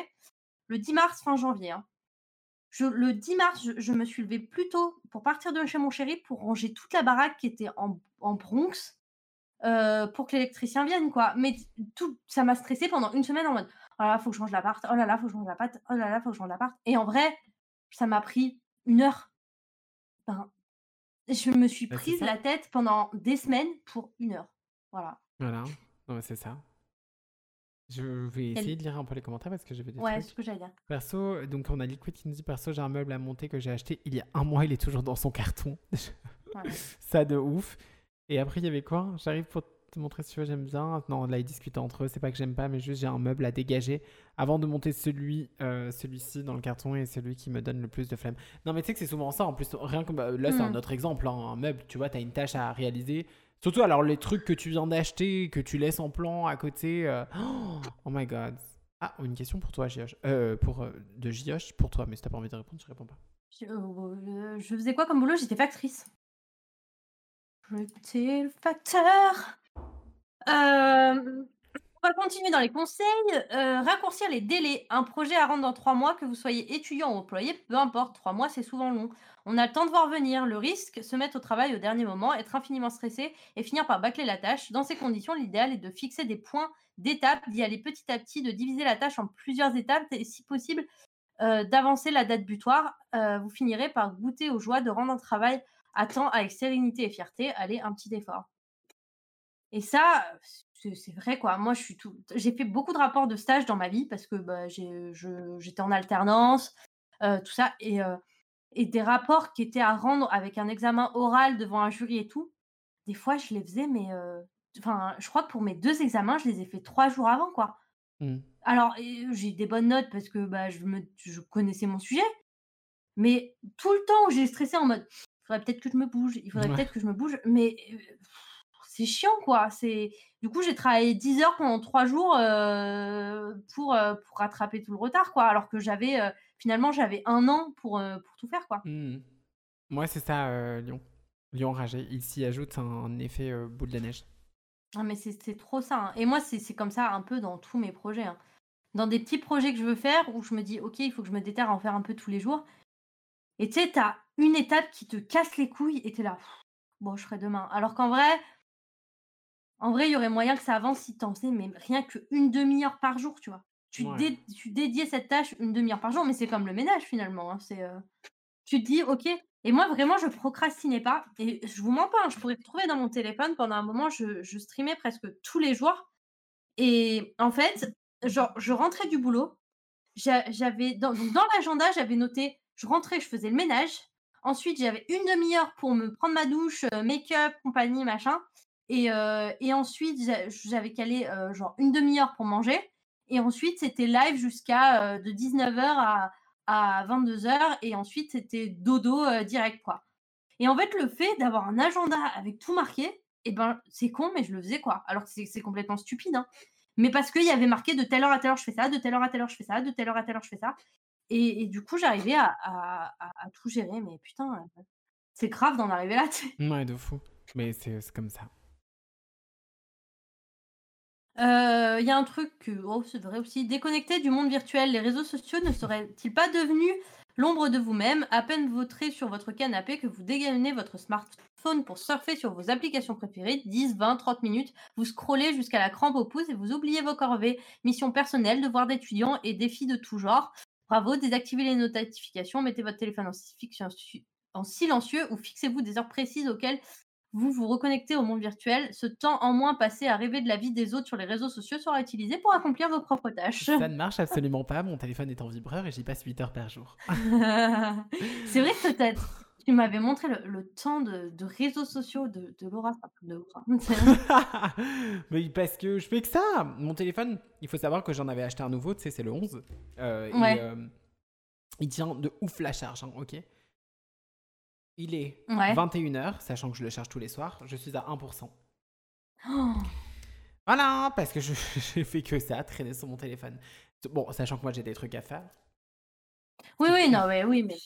Speaker 2: Le 10 mars, fin janvier. hein. Je, le 10 mars, je, je me suis levée plus tôt pour partir de chez mon chéri pour ranger toute la baraque qui était en, en Bronx euh, pour que l'électricien vienne, quoi. Mais tout, ça m'a stressé pendant une semaine en mode oh là là, faut que je change l'appart, oh là là, faut que je change l'appart, oh là là, faut que je change l'appart. Et en vrai, ça m'a pris une heure. Enfin, je me suis
Speaker 1: Bah,
Speaker 2: prise la tête pendant des semaines pour une heure. Voilà.
Speaker 1: Voilà, c'est ça. Je vais essayer de lire un peu les commentaires parce que j'avais des
Speaker 2: Ouais,
Speaker 1: trucs.
Speaker 2: ce que j'allais dire.
Speaker 1: Perso, donc on a Liquid dit perso, j'ai un meuble à monter que j'ai acheté il y a un mois, il est toujours dans son carton. Ça de ouf. Et après, il y avait quoi? J'arrive pour te montrer si tu veux, j'aime bien. Non, là, ils discutent entre eux, c'est pas que j'aime pas, mais juste j'ai un meuble à dégager avant de monter celui, euh, celui-ci dans le carton et celui qui me donne le plus de flemme. Non, mais tu sais que c'est souvent ça en plus. Rien que bah, là, c'est un
Speaker 2: Mm.
Speaker 1: autre exemple, hein, un meuble, tu vois, t'as une tâche à réaliser. Surtout, alors, les trucs que tu viens d'acheter, que tu laisses en plan à côté. euh, Oh my god. Ah, une question pour toi, Gioche. Euh, pour, de Gioche, pour toi, mais si t'as pas envie de répondre, tu réponds pas.
Speaker 2: Je, je faisais quoi comme boulot? J'étais factrice. J'étais le facteur. Euh, on va continuer dans les conseils. Euh, raccourcir les délais. Un projet à rendre dans trois mois, que vous soyez étudiant ou employé, peu importe. Trois mois, c'est souvent long. On a le temps de voir venir. Le risque, se mettre au travail au dernier moment, être infiniment stressé et finir par bâcler la tâche. Dans ces conditions, l'idéal est de fixer des points d'étape, d'y aller petit à petit, de diviser la tâche en plusieurs étapes et si possible euh, d'avancer la date butoir. Vous finirez par goûter aux joies de rendre un travail à temps avec sérénité et fierté. Allez, un petit effort. Et ça, c'est vrai quoi. Moi, je suis tout. J'ai fait beaucoup de rapports de stage dans ma vie parce que bah, j'étais en alternance, euh, tout ça, et, euh, et des rapports qui étaient à rendre avec un examen oral devant un jury et tout. Des fois, je les faisais, mais euh, enfin, je crois que pour mes deux examens, je les ai fait trois jours avant, quoi.
Speaker 1: Hmm.
Speaker 2: Alors, j'ai des bonnes notes parce que bah, je, me, je connaissais mon sujet, mais tout le temps où j'ai stressé en mode, il faudrait peut-être que je me bouge, il faudrait
Speaker 1: Ouais.
Speaker 2: peut-être que je me bouge, mais c'est chiant quoi. C'est du coup j'ai travaillé 10 heures pendant 3 jours euh, pour, euh, pour rattraper tout le retard quoi, alors que j'avais euh, finalement j'avais un an pour, pour tout faire quoi.
Speaker 1: Hmm. Moi, c'est ça, Lyon. Lyon ragé. Il s'y ajoute un effet boule de neige.
Speaker 2: Ah, mais c'est c'est trop ça. hein. Et moi c'est c'est comme ça un peu dans tous mes projets. hein. Dans des petits projets que je veux faire où je me dis ok il faut que je me déterre à en faire un peu tous les jours. Et tu sais t'as une étape qui te casse les couilles et t'es là bon je ferai demain. Alors qu'en vrai En vrai, il y aurait moyen que ça avance si t'en faisais mais rien qu'une demi-heure par jour, tu vois. Tu,
Speaker 1: Ouais.
Speaker 2: dé- tu dédiais cette tâche une demi-heure par jour, mais c'est comme le ménage finalement. hein, C'est, euh, Tu te dis, ok. Et moi, vraiment, je procrastinais pas. Et je vous mens pas, hein, je pourrais retrouver dans mon téléphone pendant un moment, je, je streamais presque tous les jours. Et en fait, genre, je rentrais du boulot. j'a- J'avais dans, dans l'agenda, j'avais noté, je rentrais, je faisais le ménage. Ensuite, j'avais une demi-heure pour me prendre ma douche, euh, make-up, compagnie, machin. Et, euh, et ensuite, j'a- j'avais calé euh, genre une demi-heure pour manger. Et ensuite, c'était live jusqu'à euh, de 19h à, à 22h. Et ensuite, c'était dodo direct, quoi. Et en fait, le fait d'avoir un agenda avec tout marqué, eh ben, c'est con, mais je le faisais, quoi. Alors que c'est complètement stupide, hein. Mais parce qu'il y avait marqué de telle heure à telle heure, je fais ça, de telle heure à telle heure, je fais ça, de telle heure à telle heure, je fais ça. Et, du coup, j'arrivais à, tout gérer. Mais putain, c'est grave d'en arriver là, tu sais.
Speaker 1: Ouais, de fou. Mais c'est comme ça.
Speaker 2: Euh, Il y a un truc que, oh, c'est vrai aussi, déconnecté du monde virtuel, les réseaux sociaux ne seraient-ils pas devenus l'ombre de vous-même, à peine vautré sur votre canapé que vous dégainez votre smartphone pour surfer sur vos applications préférées, 10, 20, 30 minutes, vous scrollez jusqu'à la crampe au pouce et vous oubliez vos corvées, missions personnelles, devoirs d'étudiants et défis de tout genre. Bravo, désactivez les notifications, mettez votre téléphone en silencieux ou fixez-vous des heures précises auxquelles vous vous reconnectez au monde virtuel. Ce temps en moins passé à rêver de la vie des autres sur les réseaux sociaux sera utilisé pour accomplir vos propres tâches.
Speaker 1: Ça ne marche absolument pas. Mon téléphone est en vibreur et j'y passe 8 heures par jour.
Speaker 2: c'est vrai que peut-être. Tu m'avais montré le, temps de, réseaux sociaux de, Laura. De
Speaker 1: Mais parce que je fais que ça. Mon téléphone, il faut savoir que j'en avais acheté un nouveau, tu sais, c'est le 11. Euh, et, euh, il tient de ouf la charge, hein, ok il est 21h, sachant que je le charge tous les soirs. Je suis à 1%. Voilà, parce que je j'ai fait que ça, traîner sur mon téléphone. Bon, sachant que moi j'ai des trucs à faire.
Speaker 2: Oui, oui, non, mais oui, mais.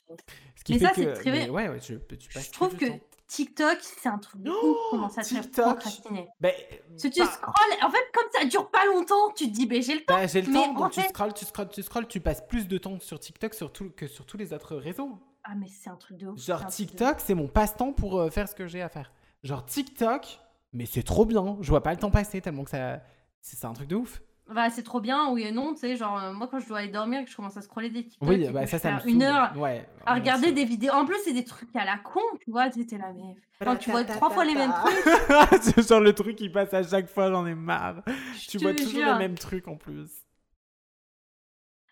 Speaker 2: mais ça, c'est très bien.
Speaker 1: Ouais, ouais, je,
Speaker 2: je trouve que TikTok, c'est un truc de ouf. Comment ça te fait procrastiner
Speaker 1: ben,
Speaker 2: Si tu scrolles, en fait, comme ça dure pas longtemps, tu te dis, ben j'ai le temps.
Speaker 1: Ben, j'ai le temps, donc tu scrolles, tu scrolles, tu scrolles, tu passes plus de temps sur TikTok que sur tous les autres réseaux.
Speaker 2: Ah, mais c'est un truc de ouf.
Speaker 1: Genre TikTok, c'est mon passe-temps pour euh, faire ce que j'ai à faire. Genre TikTok, mais c'est trop bien. Je vois pas le temps passer tellement que ça. C'est un truc de ouf.
Speaker 2: Bah, c'est trop bien, oui et non, tu sais, genre, euh, moi quand je dois aller dormir et que je commence à scroller des TikTok,
Speaker 1: oui, bah, ça, ça
Speaker 2: me une heure ouais, à regarder des vidéos. En plus, c'est des trucs à la con, tu vois, t'es là, mais. Quand tu vois trois fois les mêmes trucs.
Speaker 1: c'est genre le truc qui passe à chaque fois, j'en ai marre. tu vois toujours les mêmes trucs en plus.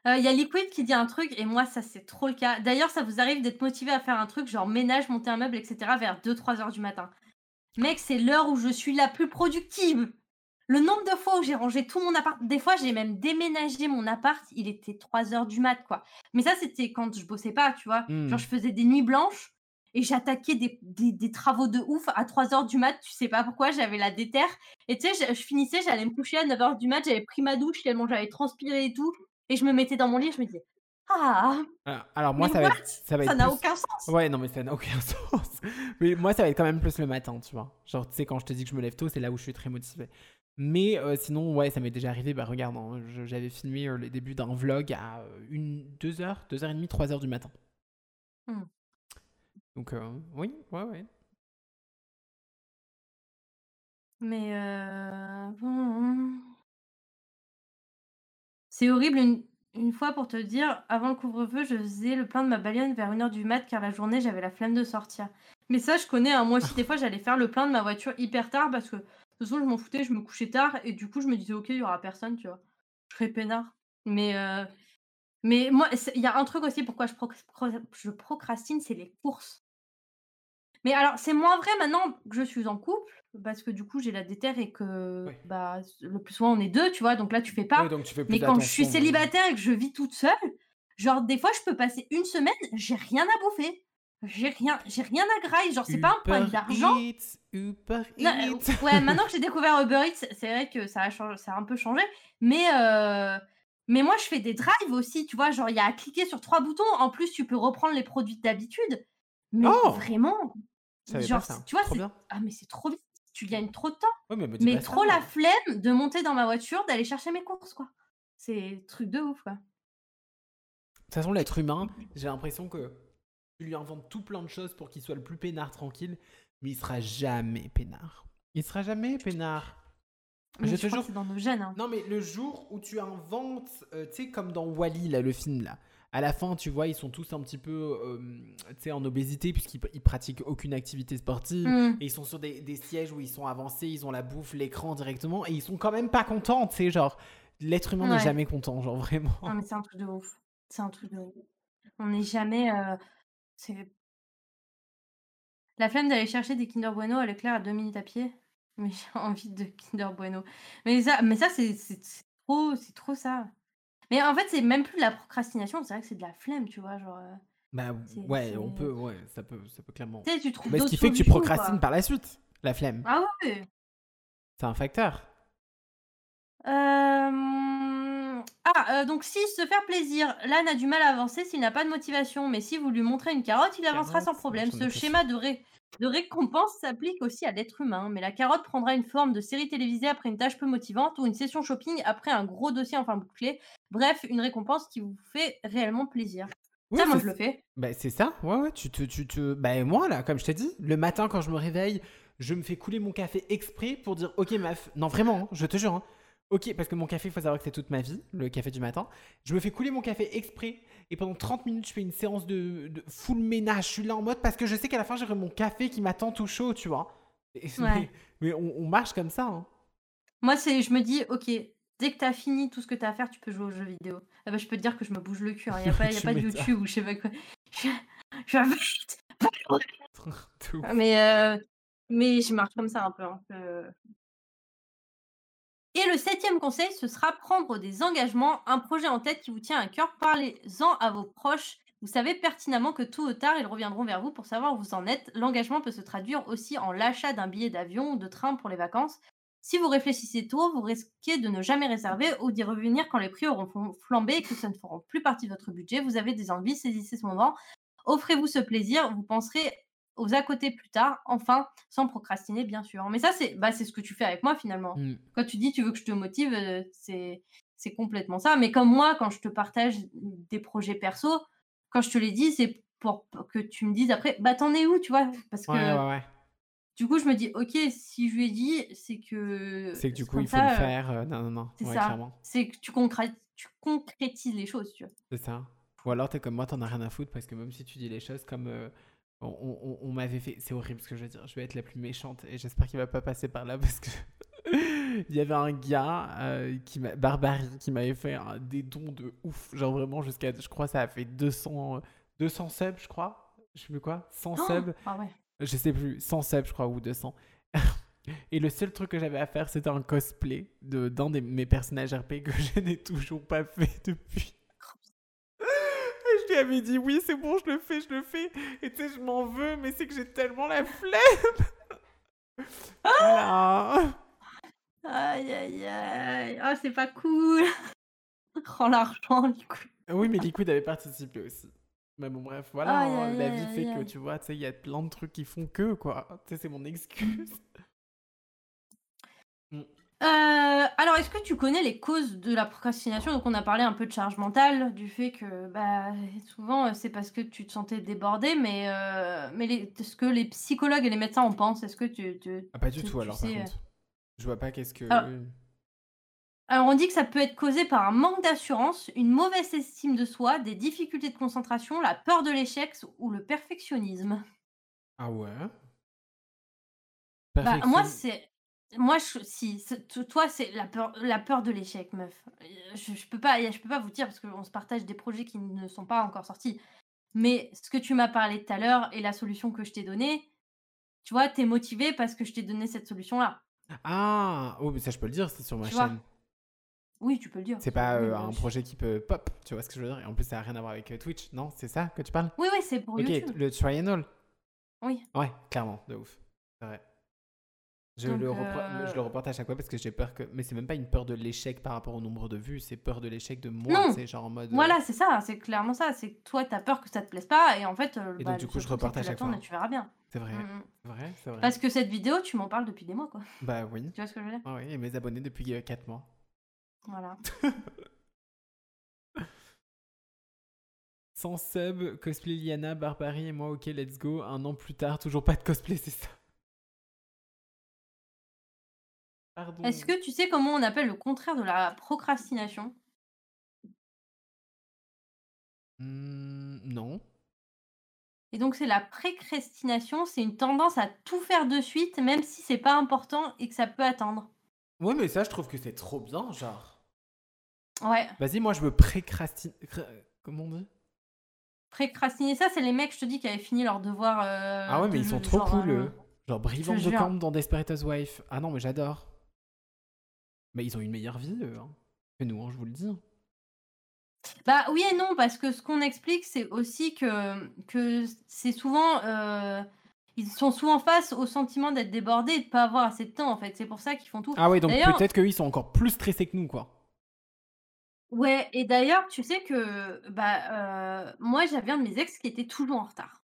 Speaker 2: Il euh, y a Liquid qui dit un truc, et moi, ça, c'est trop le cas. D'ailleurs, ça vous arrive d'être motivé à faire un truc, genre ménage, monter un meuble, etc., vers 2-3 heures du matin. Mec, c'est l'heure où je suis la plus productive. Le nombre de fois où j'ai rangé tout mon appart, des fois, j'ai même déménagé mon appart, il était 3 heures du mat, quoi. Mais ça, c'était quand je bossais pas, tu vois. Genre, hmm. je faisais des nuits blanches et j'attaquais des, des, travaux de ouf à 3 heures du mat, tu sais pas pourquoi, j'avais la déterre. Et tu sais, je, je, finissais, j'allais me coucher à 9 heures du mat, j'avais pris ma douche tellement j'avais transpiré et tout. Et je me mettais dans mon lit, je me disais, ah
Speaker 1: Alors, moi, ça va, être, ça va
Speaker 2: Ça n'a aucun sens
Speaker 1: Ouais, non, mais ça n'a aucun sens. mais moi, ça va être quand même plus le matin, tu vois. Genre, tu sais, quand je te dis que je me lève tôt, c'est là où je suis très motivé. Mais euh, sinon, ouais, ça m'est déjà arrivé. Bah, regarde, hein, j'avais filmé euh, les débuts d'un vlog à euh, une, deux heures, deux heures et demie, trois heures du matin. Hmm. Donc, oui, ouais, ouais.
Speaker 2: Mais euh... C'est horrible une, fois pour te dire, avant le couvre-feu, je faisais le plein de ma bagnole vers 1h du mat car la journée j'avais la flemme de sortir. Mais ça, je connais, hein. moi aussi, des fois j'allais faire le plein de ma voiture hyper tard parce que de toute façon je m'en foutais, je me couchais tard et du coup je me disais, ok, il y aura personne, tu vois. Je serais peinard. Mais, euh, mais moi, il y a un truc aussi pourquoi je, je procrastine, c'est les courses. Mais alors, c'est moins vrai maintenant que je suis en couple, parce que du coup, j'ai la déterre et que bah, le plus souvent, on est deux, tu vois, donc là, tu fais pas. Mais quand je suis célibataire et que je vis toute seule, genre, des fois, je peux passer une semaine, j'ai rien à bouffer. J'ai rien, j'ai rien à grailler, genre, c'est pas un point d'argent.
Speaker 1: Uber
Speaker 2: ouais, maintenant que j'ai découvert Uber Eats, c'est vrai que ça a, changé, ça a un peu changé, mais. Euh, mais moi, je fais des drives aussi, tu vois, genre, il y a à cliquer sur trois boutons. En plus, tu peux reprendre les produits d'habitude. Mais oh! vraiment, genre, tu vois, c'est... Ah, mais c'est trop vite. Tu gagnes trop de temps. mais, trop la flemme de monter dans ma voiture, d'aller chercher mes courses, quoi. C'est truc de ouf, quoi. De
Speaker 1: toute façon, l'être humain, j'ai l'impression que tu lui inventes tout plein de choses pour qu'il soit le plus peinard tranquille, mais il sera jamais peinard. Il sera jamais peinard.
Speaker 2: je, te jure. C'est dans nos gènes. Hein.
Speaker 1: Non, mais le jour où tu inventes, euh, tu sais, comme dans Wally, là, le film, là, à la fin, tu vois, ils sont tous un petit peu euh, en obésité puisqu'ils ils pratiquent aucune activité sportive. Mm. Et ils sont sur des, sièges où ils sont avancés, ils ont la bouffe, l'écran directement. Et ils sont quand même pas contents, tu sais, genre, l'être humain n'est jamais content, genre vraiment.
Speaker 2: Non, mais c'est un truc de ouf. C'est un truc de ouf. On n'est jamais. Euh, c'est. La flemme d'aller chercher des Kinder Bueno à l'éclair à deux minutes à pied. Mais j'ai envie de Kinder Bueno. Mais ça, mais ça c'est trop, c'est trop ça. Mais en fait, c'est même plus de la procrastination, c'est vrai que c'est de la flemme, tu vois, genre. Euh,
Speaker 1: bah ouais, on peut, ouais, ça peut, ça peut clairement.
Speaker 2: Tu sais, tu trouves
Speaker 1: Mais ce qui fait que tu procrastines par la suite, la flemme.
Speaker 2: Ah ouais.
Speaker 1: C'est un facteur.
Speaker 2: Euh... Ah, euh, donc si se faire plaisir, l'âne a du mal à avancer s'il n'a pas de motivation, mais si vous lui montrez une carotte, il avancera sans problème. Ce schéma de, ré de récompense s'applique aussi à l'être humain, mais la carotte prendra une forme de série télévisée après une tâche peu motivante ou une session shopping après un gros dossier enfin bouclé. Bref, une récompense qui vous fait réellement plaisir.
Speaker 1: Oui,
Speaker 2: Ça, moi, je le fais.
Speaker 1: bah, c'est ça, ouais, ouais, tu te, tu te... Bah, moi, là, comme je t'ai dit, le matin, quand je me réveille, je me fais couler mon café exprès pour dire, ok, meuf, non, vraiment, hein, je te jure, hein. Ok, parce que mon café, il faut savoir que c'est toute ma vie, le café du matin, je me fais couler mon café exprès, et pendant 30 minutes, je fais une séance de, de full ménage, je suis là en mode, parce que je sais qu'à la fin, j'aurai mon café qui m'attend tout chaud, tu vois. Et-
Speaker 2: Ouais.
Speaker 1: Mais, mais on, on marche comme ça, hein.
Speaker 2: Moi, c'est, je me dis, ok, dès que t'as fini tout ce que t'as à faire, tu peux jouer aux jeux vidéo. Ah bah, je peux te dire que je me bouge le cul. Il n'y a pas, y a
Speaker 1: Tu
Speaker 2: pas de. YouTube ou je sais pas quoi. Je, je. Mais, euh, mais je marche comme ça un peu. un peu. Et le septième conseil, ce sera prendre des engagements, un projet en tête qui vous tient à cœur. Parlez-en à vos proches. Vous savez pertinemment que tôt ou tard, ils reviendront vers vous pour savoir où vous en êtes. L'engagement peut se traduire aussi en l'achat d'un billet d'avion ou de train pour les vacances. Si vous réfléchissez tôt, vous risquez de ne jamais réserver ou d'y revenir quand les prix auront fl- flambé et que ça ne feront plus partie de votre budget. Vous avez des envies, saisissez ce moment. Offrez-vous ce plaisir. Vous penserez aux à côté plus tard, enfin, sans procrastiner, bien sûr. Mais ça, c'est bah, ce que tu fais avec moi finalement.
Speaker 1: Mm.
Speaker 2: Quand tu dis tu veux que je te motive, euh, c'est c'est complètement ça. Mais comme moi, quand je te partage des projets perso, quand je te les dis, c'est pour que tu me dises après, bah t'en es où, tu vois? Parce que
Speaker 1: Ouais, ouais, ouais.
Speaker 2: du coup, je me dis, ok, si je lui ai dit, c'est que.
Speaker 1: C'est que du coup, il faut le
Speaker 2: euh,
Speaker 1: faire. euh, non, non, non.
Speaker 2: C'est ça. C'est que tu, concré- tu concrétises les choses, tu vois.
Speaker 1: C'est ça. Ou alors t'es comme moi, t'en as rien à foutre parce que même si tu dis les choses comme euh, on, on- on m'avait fait, c'est horrible ce que je veux dire. Je vais être la plus méchante et j'espère qu'il va pas passer par là parce que il y avait un gars euh, qui m'a Barbarie qui m'avait fait des dons de ouf, genre vraiment jusqu'à, je crois ça a fait 200 euh, 200 subs, je crois. Je sais plus quoi, 100 subs.
Speaker 2: Ah ouais.
Speaker 1: Je sais plus, 100 subs, je crois, ou 200. Et le seul truc que j'avais à faire, c'était un cosplay de, d'un de mes personnages RP que je n'ai toujours pas fait depuis. Avais dit, oui, c'est bon, je le fais, je le fais. Et tu sais, je m'en veux, mais c'est que j'ai tellement la flemme. voilà.
Speaker 2: Aïe, aïe, aïe. Ah, c'est pas cool. Rends l'argent, du coup.
Speaker 1: Oui, mais Liquid avait participé aussi. Mais bon, bref, voilà,
Speaker 2: Aïe,
Speaker 1: hein,
Speaker 2: aïe,
Speaker 1: la vie
Speaker 2: aïe,
Speaker 1: fait que, tu vois, tu sais, il y a plein de trucs qui font que, quoi. Tu sais, c'est mon excuse.
Speaker 2: Euh, alors, est-ce que tu connais les causes de la procrastination? Donc, on a parlé un peu de charge mentale, du fait que bah, souvent euh, c'est parce que tu te sentais débordé, mais, euh, mais les- ce que les psychologues et les médecins en pensent, est-ce que tu, tu-
Speaker 1: Ah, pas du
Speaker 2: tu-
Speaker 1: tout,
Speaker 2: tu
Speaker 1: alors, par
Speaker 2: sais, euh,
Speaker 1: contre. Je vois pas qu'est-ce que...
Speaker 2: Alors- Alors, on dit que ça peut être causé par un manque d'assurance, une mauvaise estime de soi, des difficultés de concentration, la peur de l'échec ou le perfectionnisme.
Speaker 1: Ah ouais?
Speaker 2: Bah, moi, c'est. Moi, je, si, toi, c'est la peur, la peur de l'échec, meuf. Je, je peux pas, je peux pas vous dire parce qu'on se partage des projets qui ne sont pas encore sortis. Mais ce que tu m'as parlé tout à l'heure et la solution que je t'ai donnée, tu vois, t'es motivé parce que je t'ai donné cette solution-là.
Speaker 1: Ah Oh, mais ça, je peux le dire, c'est sur ma
Speaker 2: Tu
Speaker 1: chaîne.
Speaker 2: Oui, tu peux le dire.
Speaker 1: C'est pas euh, un
Speaker 2: je-
Speaker 1: projet qui peut pop, tu vois ce que je veux dire? Et en plus, ça n'a rien à voir avec euh, Twitch, non? C'est ça que tu parles?
Speaker 2: Oui, oui, c'est pour
Speaker 1: Ok,
Speaker 2: YouTube.
Speaker 1: le triangle
Speaker 2: Oui.
Speaker 1: Ouais, clairement, de ouf. C'est vrai. Je,
Speaker 2: Donc,
Speaker 1: le
Speaker 2: euh,
Speaker 1: je le reporte à chaque fois parce que j'ai peur que. Mais c'est même pas une peur de l'échec par rapport au nombre de vues, c'est peur de l'échec de moi. C'est genre en mode. euh,
Speaker 2: Voilà, c'est ça, c'est clairement ça. C'est que toi, t'as peur que ça te plaise pas, et en fait, euh,
Speaker 1: Et
Speaker 2: bah,
Speaker 1: donc, du
Speaker 2: le
Speaker 1: coup, je reporte à chaque fois.
Speaker 2: et tu verras bien.
Speaker 1: C'est vrai,
Speaker 2: Mm, mm.
Speaker 1: c'est vrai, c'est vrai.
Speaker 2: Parce que cette vidéo, tu m'en parles depuis des mois, quoi.
Speaker 1: Bah oui.
Speaker 2: Tu vois ce que je veux dire?
Speaker 1: Ah oui, et mes abonnés depuis 4 mois.
Speaker 2: Voilà.
Speaker 1: Sans sub, cosplay Liana, Barbarie et moi, ok, let's go. Un an plus tard, toujours pas de cosplay, c'est ça. Pardon.
Speaker 2: Est-ce que tu sais comment on appelle le contraire de la procrastination?
Speaker 1: Hmm, non.
Speaker 2: Et donc, c'est la précrastination, c'est une tendance à tout faire de suite, même si c'est pas important et que ça peut attendre.
Speaker 1: Ouais, mais ça, je trouve que c'est trop bien, genre.
Speaker 2: Ouais.
Speaker 1: Vas-y, moi, je veux précrastiner. Comment on dit?
Speaker 2: Précrastiner, ça, c'est les mecs, je te dis, qui avaient fini leur devoir. euh,
Speaker 1: Ah ouais, mais
Speaker 2: de
Speaker 1: ils sont trop
Speaker 2: genre,
Speaker 1: cool,
Speaker 2: euh,
Speaker 1: eux. Genre, Brivant
Speaker 2: je
Speaker 1: de
Speaker 2: jure.
Speaker 1: Camp dans Desperate Housewives. Ah non, mais j'adore. Mais ils ont une meilleure vie, eux. Hein. Que nous, hein, je vous le dis.
Speaker 2: Bah oui et non, parce que ce qu'on explique, c'est aussi que, que c'est souvent. euh, ils sont souvent face au sentiment d'être débordés et de pas avoir assez de temps, en fait. C'est pour ça qu'ils font tout.
Speaker 1: Ah ouais, donc peut-être qu'eux, ils sont encore plus stressés que nous, quoi.
Speaker 2: Ouais, et d'ailleurs, tu sais que bah, euh, moi, j'avais un de mes ex qui était toujours en retard.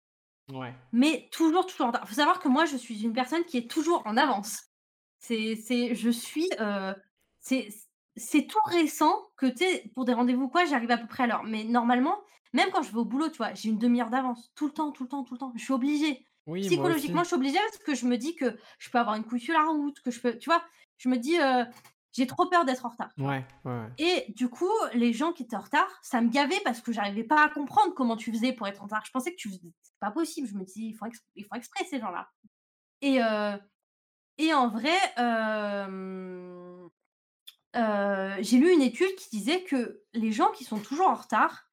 Speaker 1: Ouais.
Speaker 2: Mais toujours, toujours en retard. Faut savoir que moi, je suis une personne qui est toujours en avance. C'est, c'est, je suis, euh, c'est, c'est tout récent que, tu sais, pour des rendez-vous quoi, j'arrive à peu près à l'heure. Mais normalement, même quand je vais au boulot, tu vois, j'ai une demi heure d'avance. Tout le temps, tout le temps, tout le temps. Je suis obligée.
Speaker 1: Oui.
Speaker 2: Psychologiquement, je suis obligée parce que je me dis que je peux avoir une couille sur la route, que je peux tu vois? Je me dis, j'ai trop peur d'être en retard?
Speaker 1: Ouais, ouais, ouais.
Speaker 2: Et du coup, les gens qui étaient en retard, ça me gavait parce que j'arrivais pas à comprendre comment tu faisais pour être en retard. Je pensais que tu faisais c'est pas possible. Je me dis: «Ils font ex ils font exprès ces gens-là» et et en vrai, heu, j'ai lu une étude qui disait que les gens qui sont toujours en retard,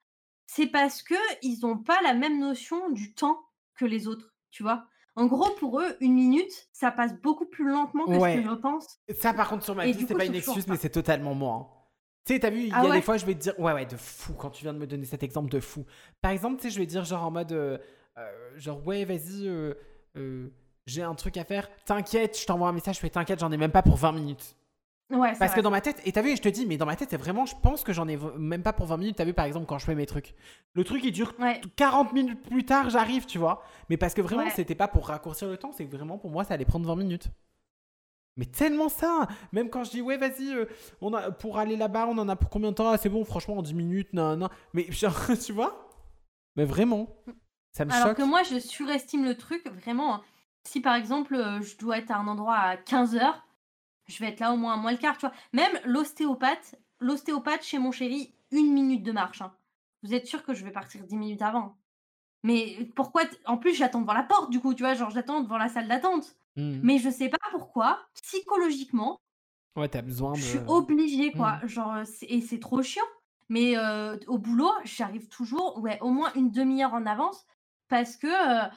Speaker 2: c'est parce qu'ils ont pas la même notion du temps que les autres, tu vois? En gros, pour eux, une minute, ça passe beaucoup plus lentement que ce
Speaker 1: Ouais.
Speaker 2: que je pense
Speaker 1: Ça, par contre, sur ma vie, c'est pas une excuse, mais c'est totalement moi. hein. Tu sais, t'as vu, il y
Speaker 2: Ah
Speaker 1: a des fois, je vais te dire, ouais, ouais, de fou, quand tu viens de me donner cet exemple de fou. Par exemple, tu sais, je vais dire, genre, en mode, euh, euh, genre, ouais, vas-y, euh, euh, j'ai un truc à faire, t'inquiète, je t'envoie un message, je fais, t'inquiète, j'en ai même pas pour 20 minutes.
Speaker 2: Ouais,
Speaker 1: Parce que dans ma tête, et t'as vu, je te dis, mais dans ma tête, c'est vraiment, je pense que j'en ai même pas pour 20 minutes. T'as vu, par exemple, quand je fais mes trucs. Le truc, il dure
Speaker 2: Ouais.
Speaker 1: 40 minutes plus tard, j'arrive, tu vois. Mais parce que vraiment,
Speaker 2: Ouais.
Speaker 1: c'était pas pour raccourcir le temps, c'est que vraiment, pour moi, ça allait prendre 20 minutes. Mais tellement ça Même quand je dis, ouais, vas-y, euh, on a, pour aller là-bas, on en a pour combien de temps? Ah, C'est bon, franchement, en 10 minutes, non, non. Mais genre, tu vois? Mais vraiment, ça me
Speaker 2: Alors
Speaker 1: choque.
Speaker 2: que moi, je surestime le truc vraiment. hein. Si par exemple, euh, je dois être à un endroit à 15 heures, je vais être là au moins à moins le quart, tu vois. Même l'ostéopathe, l'ostéopathe chez mon chéri, une minute de marche. hein. Vous êtes sûr que je vais partir 10 minutes avant? Mais pourquoi t- En plus, j'attends devant la porte, du coup, tu vois, genre j'attends devant la salle d'attente.
Speaker 1: Mhm.
Speaker 2: Mais je sais pas pourquoi, psychologiquement,
Speaker 1: Ouais, t'as besoin de.
Speaker 2: je suis obligée, quoi.
Speaker 1: Mhm.
Speaker 2: Genre, euh, et c'est trop chiant. Mais euh, au boulot, j'arrive toujours, ouais, au moins une demi-heure en avance parce que, euh,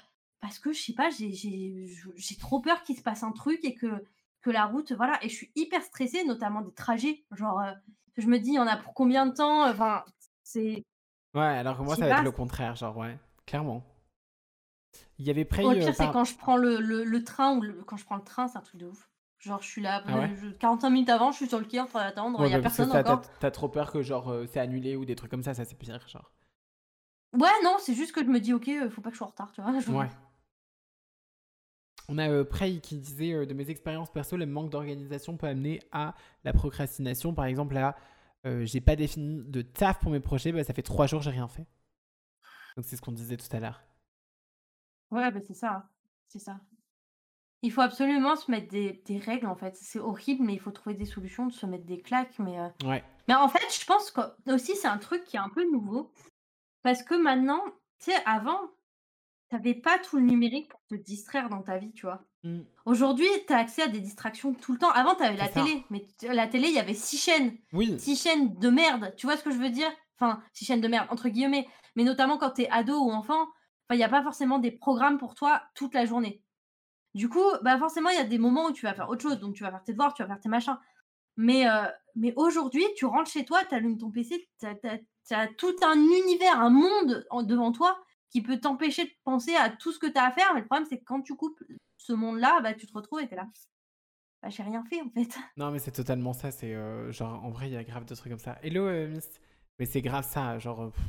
Speaker 2: parce que je sais pas, j'ai- j'ai je- j'ai trop peur qu'il se passe un truc et que, que la route, voilà. Et je suis hyper stressée, notamment des trajets. Genre, euh, je me dis, il y en a pour combien de temps Enfin, c'est.
Speaker 1: Ouais, alors que moi, ça va être le contraire, genre, ouais, clairement. Il y avait Prey.
Speaker 2: Au
Speaker 1: euh,
Speaker 2: pire, c'est
Speaker 1: par-
Speaker 2: quand je prends le, le, le train ou le- quand je prends le train, c'est un truc de ouf. Genre, je suis là,
Speaker 1: Ah ouais?
Speaker 2: je- 45 minutes avant, je suis sur le quai en train d'attendre, il
Speaker 1: Ouais,
Speaker 2: y a personne
Speaker 1: t'as-
Speaker 2: encore.
Speaker 1: t'as trop peur que genre euh, c'est annulé ou des trucs comme ça, ça c'est pire, genre.
Speaker 2: Ouais, non, c'est juste que je me dis, ok, euh, faut pas que je sois en retard, tu vois. genre.
Speaker 1: Ouais. On a euh, Prey qui disait euh, de mes expériences perso, le manque d'organisation peut amener à la procrastination. Par exemple, là, euh, j'ai pas défini de taf pour mes projets, bah, ça fait trois jours j'ai rien fait. Donc c'est ce qu'on disait tout à l'heure.
Speaker 2: Ouais, bah, c'est ça, hein, c'est ça. Il faut absolument se mettre des, des règles, en fait. C'est horrible, mais il faut trouver des solutions, de se mettre des claques. Mais, euh,
Speaker 1: Ouais.
Speaker 2: mais en fait, je pense que aussi, c'est un truc qui est un peu nouveau. Parce que maintenant, tu sais, avant, t'avais pas tout le numérique pour te distraire dans ta vie, tu vois?
Speaker 1: Mm.
Speaker 2: Aujourd'hui, t'as accès à des distractions tout le temps. Avant, t'avais la
Speaker 1: C'est ça.
Speaker 2: télé, mais la télé, il y avait six chaînes.
Speaker 1: Oui.
Speaker 2: six chaînes de merde. Tu vois ce que je veux dire? Enfin, six chaînes de merde, entre guillemets. Mais notamment quand t'es ado ou enfant, il n'y a pas forcément des programmes pour toi toute la journée. Du coup, bah forcément, il y a des moments où tu vas faire autre chose. Donc, tu vas faire tes devoirs, tu vas faire tes machins. Mais, euh, mais aujourd'hui, tu rentres chez toi, tu allumes ton PC, tu as, tout un univers, un monde en- devant toi qui peut t'empêcher de penser à tout ce que tu as à faire. Mais le problème, c'est que quand tu coupes ce monde-là, bah, tu te retrouves et tu es là. Bah, j'ai rien fait en fait.
Speaker 1: Non, mais c'est totalement ça. C'est euh, genre, en vrai, il y a grave de trucs comme ça. Hello, euh, Miss. Mais c'est grave ça, genre. euh, pff,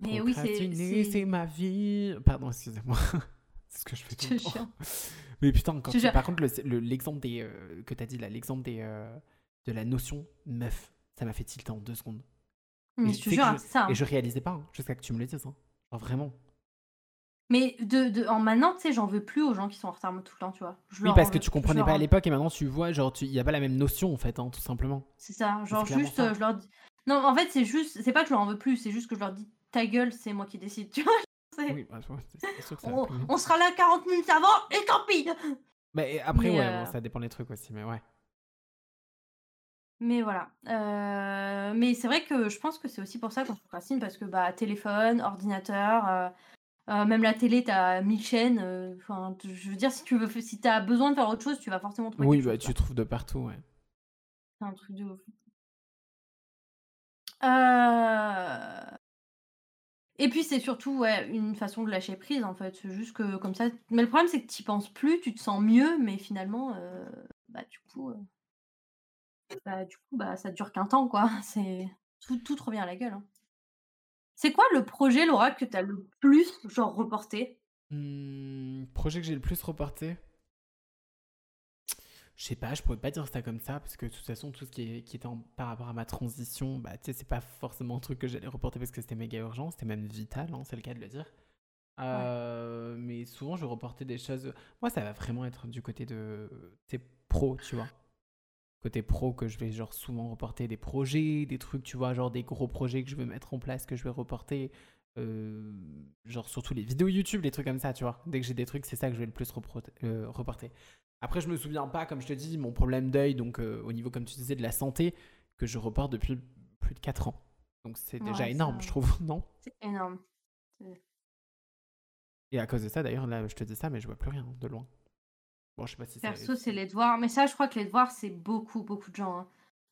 Speaker 2: Mais oui, c'est. c'est-
Speaker 1: ma vie. Pardon, excusez-moi. c'est ce que je fais tout le
Speaker 2: te
Speaker 1: temps. Mais putain, quand tu- par contre, le- le- l'exemple des euh, que t'as dit là, l'exemple des de la notion meuf, ça m'a fait tilter en deux secondes.
Speaker 2: Mais
Speaker 1: Et
Speaker 2: je te jure, hein, c'est ça. hein.
Speaker 1: Et je réalisais pas hein, jusqu'à que tu me le dises. hein. Genre vraiment.
Speaker 2: Mais de, de, en maintenant, tu sais, j'en veux plus aux gens qui sont en retard tout le temps, tu vois. Je
Speaker 1: Oui, parce que
Speaker 2: veux-
Speaker 1: tu comprenais
Speaker 2: leur
Speaker 1: pas à l'époque et maintenant tu vois, genre, il y a pas la même notion en fait, hein, tout simplement.
Speaker 2: C'est ça, genre juste,
Speaker 1: ça.
Speaker 2: euh, je leur dis. Non, en fait, c'est juste, c'est pas que je leur en veux plus, c'est juste que je leur dis ta gueule, c'est moi qui décide, tu vois.
Speaker 1: Oui, bah, sûr que ça va
Speaker 2: on, sera là 40 minutes avant et tant pis
Speaker 1: Mais après,
Speaker 2: Mais,
Speaker 1: ouais,
Speaker 2: euh,
Speaker 1: bon, ça dépend des trucs aussi, mais ouais.
Speaker 2: Mais voilà. Euh, mais c'est vrai que je pense que c'est aussi pour ça qu'on procrastine, parce que bah, téléphone, ordinateur, euh, euh, même la télé, t'as 1000 chaînes. Enfin, t- je veux dire, si tu veux, si t'as besoin de faire autre chose, tu vas forcément trouver
Speaker 1: Oui,
Speaker 2: quelque
Speaker 1: bah,
Speaker 2: chose,
Speaker 1: tu
Speaker 2: quoi.
Speaker 1: trouves de partout, ouais.
Speaker 2: C'est un truc de ouf. Euh, Et puis c'est surtout ouais, une façon de lâcher prise en fait. C'est juste que comme ça. Mais le problème c'est que tu penses plus, tu te sens mieux, mais finalement, euh, bah du coup, euh, bah, du coup, bah ça dure qu'un temps quoi. C'est tout, tout te revient à la gueule. hein. C'est quoi le projet Laura que t'as le plus genre reporté?
Speaker 1: Hmm, projet que j'ai le plus reporté? Je sais pas, je pourrais pas dire ça comme ça, parce que de toute façon, tout ce qui, est, qui était en- par rapport à ma transition, bah, tu sais, c'est pas forcément un truc que j'allais reporter parce que c'était méga urgent, c'était même vital, hein, c'est le cas de le dire. Euh, Mais souvent, je reporter des choses. Moi, ça va vraiment être du côté de. Sais, pro, tu vois. Côté pro, que je vais genre souvent reporter des projets, des trucs, tu vois, genre des gros projets que je vais mettre en place, que je vais reporter. euh, genre surtout les vidéos YouTube, les trucs comme ça, tu vois. Dès que j'ai des trucs, c'est ça que je vais le plus euh, reporter. Après, je me souviens pas, comme je te dis, mon problème d'œil, donc euh, au niveau, comme tu disais, de la santé, que je reporte depuis plus de 4 ans. Donc c'est déjà énorme, je trouve, non?
Speaker 2: C'est énorme.
Speaker 1: Et à cause de ça, d'ailleurs, là, je te dis ça, mais je vois plus rien de loin. Bon, je sais pas si ça.
Speaker 2: Perso, c'est les devoirs. Mais ça, je crois que les devoirs, c'est beaucoup, beaucoup de gens. hein.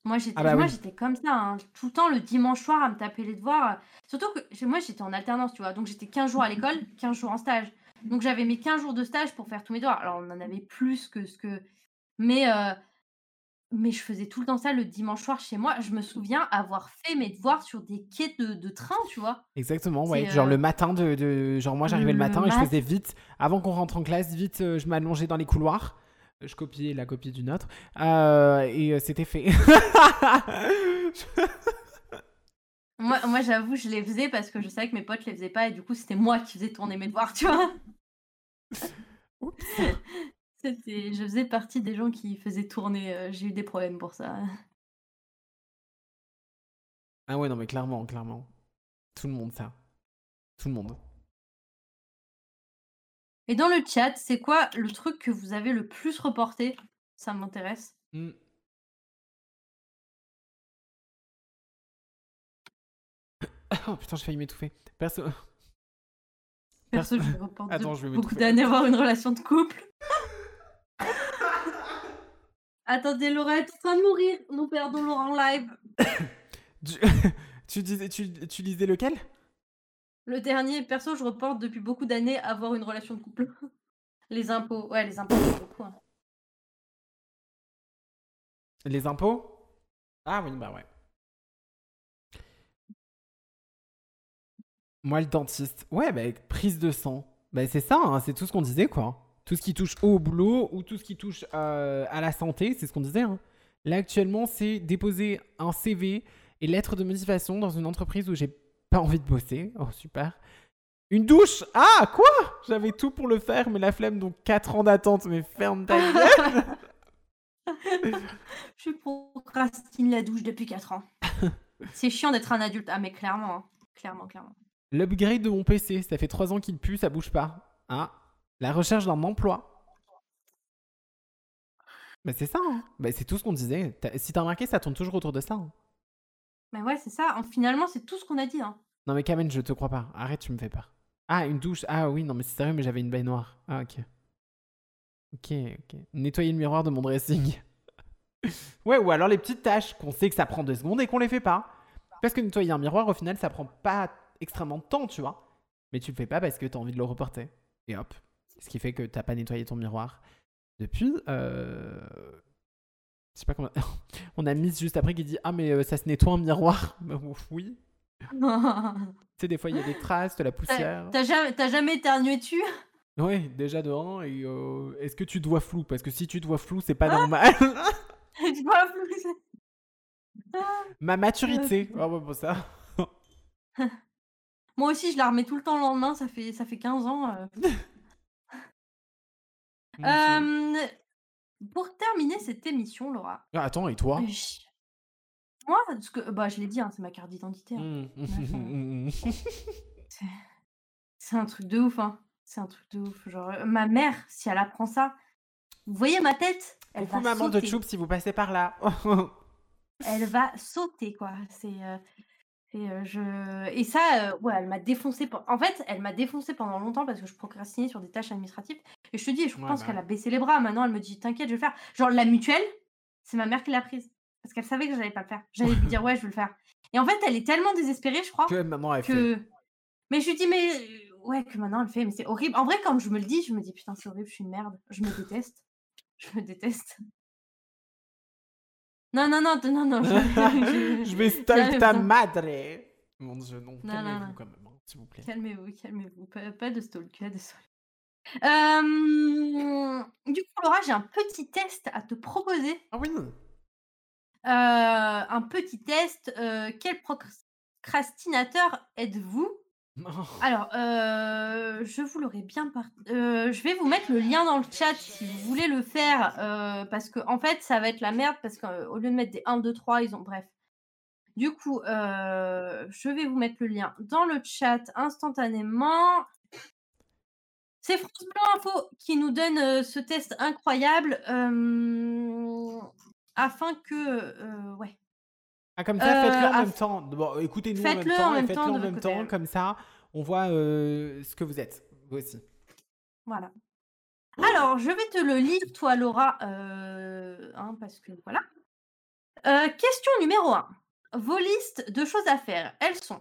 Speaker 2: Moi, j'étais
Speaker 1: Ah bah oui.
Speaker 2: j'étais comme ça, hein, tout le temps le dimanche soir à me taper les devoirs. Surtout que moi, j'étais en alternance, tu vois. Donc, j'étais 15 jours à l'école, 15 jours en stage. Donc, j'avais mes 15 jours de stage pour faire tous mes devoirs. Alors, on en avait plus que ce que. Mais, euh, mais je faisais tout le temps ça le dimanche soir chez moi. Je me souviens avoir fait mes devoirs sur des quais de, de train, tu vois.
Speaker 1: Exactement, ouais. Genre
Speaker 2: euh,
Speaker 1: le matin de, de- Genre moi j'arrivais le, matin et je faisais vite, avant qu'on rentre en classe, vite, euh, je m'allongeais dans les couloirs. Euh, Je copiais la copie d'une autre. Euh, et c'était fait.
Speaker 2: Moi, moi j'avoue, je les faisais parce que je savais que mes potes les faisaient pas et du coup, c'était moi qui faisais tourner mes devoirs, tu vois.
Speaker 1: Oups.
Speaker 2: C'était, je faisais partie des gens qui faisaient tourner. euh, j'ai eu des problèmes pour ça.
Speaker 1: ah ouais, non mais clairement, clairement. Tout le monde ça. Tout le monde.
Speaker 2: Et dans le chat, c'est quoi le truc que vous avez le plus reporté? Ça m'intéresse.
Speaker 1: Hmm. Oh putain, j'ai failli m'étouffer. Perso...
Speaker 2: Perso, je reporte
Speaker 1: Attends, je vais
Speaker 2: beaucoup d'années avoir une relation de couple. Attendez, Laura est en train de mourir. Nous perdons Laura en live.
Speaker 1: Tu, tu disais, tu, tu lisais lequel?
Speaker 2: Le dernier, perso, je reporte depuis beaucoup d'années avoir une relation de couple. Les impôts, ouais, les impôts, c'est beaucoup. hein.
Speaker 1: Les impôts? Ah oui, bah ouais. Moi, le dentiste. Ouais, bah, prise de sang. Bah, c'est ça, hein, c'est tout ce qu'on disait, quoi. Tout ce qui touche au boulot ou tout ce qui touche euh, à la santé, c'est ce qu'on disait. hein. Là, actuellement, c'est déposer un CV et lettre de motivation dans une entreprise où j'ai pas envie de bosser. Oh, super. Une douche? Ah, quoi? J'avais tout pour le faire, mais la flemme, donc 4 ans d'attente. Mais ferme ta gueule
Speaker 2: Je procrastine la douche depuis 4 ans. C'est chiant d'être un adulte. Ah, mais clairement, hein. clairement, clairement.
Speaker 1: L'upgrade de mon PC, ça fait 3 ans qu'il pue, ça bouge pas. Hein La recherche d'un emploi. Bah c'est ça, hein. Bah, c'est tout ce qu'on disait. T'as- Si t'as remarqué, ça tourne toujours autour de ça. hein.
Speaker 2: Mais ouais, c'est ça. En- Finalement, c'est tout ce qu'on a dit. Hein.
Speaker 1: Non mais Kamen, je te crois pas. Arrête, tu me fais peur. Ah, une douche. Ah oui, non mais c'est sérieux, mais j'avais une baignoire. Ah ok. Ok, ok. Nettoyer le miroir de mon dressing. ouais, ou alors les petites tâches qu'on sait que ça prend deux secondes et qu'on les fait pas. Parce que nettoyer un miroir, au final, ça prend pas extrêmement de temps, tu vois. Mais tu le fais pas parce que t'as envie de le reporter. Et hop. Ce qui fait que t'as pas nettoyé ton miroir depuis. Euh... Je sais pas comment. On a mis juste après qui dit Ah, mais euh, ça se nettoie un miroir. Bah, oui. Tu sais, des fois, il y a des traces, de la poussière.
Speaker 2: T'as jamais, t'as jamais éternué dessus?
Speaker 1: Ouais, déjà de un. Et euh, est-ce que tu te vois flou? Parce que si tu te vois flou, c'est pas normal.
Speaker 2: Tu vois, plus-
Speaker 1: Ma maturité. Ah ouais, bon, ça.
Speaker 2: Moi aussi, je la remets tout le temps le lendemain. Ça fait, ça fait 15 ans. euh. Euh, pour terminer cette émission, Laura,
Speaker 1: Ah, attends, et toi?
Speaker 2: je- moi, ce que, bah, je l'ai dit, hein, c'est ma carte d'identité. hein.
Speaker 1: Mmh.
Speaker 2: C'est un truc de ouf, hein. C'est un truc de ouf. Genre, euh, ma mère, si elle apprend ça, vous voyez ma tête Elle
Speaker 1: Coucou
Speaker 2: va
Speaker 1: maman de
Speaker 2: sauter.
Speaker 1: Choup si vous passez par là.
Speaker 2: Elle va sauter, quoi. C'est. euh, et, euh, je... et ça, euh, ouais, elle m'a défoncé. En fait, elle m'a défoncé pendant longtemps parce que je procrastinais sur des tâches administratives. Et je te dis, je
Speaker 1: Ouais,
Speaker 2: pense
Speaker 1: bah
Speaker 2: qu'elle a baissé les bras. Maintenant, elle me dit, t'inquiète, je vais le faire. Genre, la mutuelle, c'est ma mère qui l'a prise. Parce qu'elle savait que j'allais pas le faire. J'allais lui dire, ouais, je vais le faire. Et en fait, elle est tellement désespérée, je crois,
Speaker 1: que a fait.
Speaker 2: que. Mais je lui dis, mais. euh, Ouais, que maintenant elle le fait, mais c'est horrible. En vrai, quand je me le dis, je me dis, putain, c'est horrible, je suis une merde. Je me déteste. Je me déteste. Non, non, non, non, non. je-
Speaker 1: Je vais stalk ta madre. Mon dieu, non. Calmez-vous quand même, hein, s'il vous plaît.
Speaker 2: Calmez-vous, calmez-vous. Pas, pas de stalk, pas de stalk. Du coup, Laura, j'ai un petit test à te proposer.
Speaker 1: Ah oui!
Speaker 2: Un petit test, quel procrastinateur êtes-vous? Alors, je vous l'aurais bien je vais vous mettre le lien dans le chat si vous voulez le faire, parce qu'en fait, ça va être la merde parce qu'au lieu de mettre des 1, 2, 3, ils ont bref. Du coup, je vais vous mettre le lien dans le chat instantanément. C'est France Bleu Info qui nous donne, heu, ce test incroyable, afin que, heu, ouais.
Speaker 1: Ah comme ça, faites-le en
Speaker 2: af
Speaker 1: même temps. Bon, écoutez-nous en même temps et faites-le en même
Speaker 2: côté,
Speaker 1: temps, comme ça, on voit, ce que vous êtes, vous aussi.
Speaker 2: Voilà. Alors, je vais te le lire, toi, Laura, hein, parce que voilà. Question numéro 1. Vos listes de choses à faire, elles sont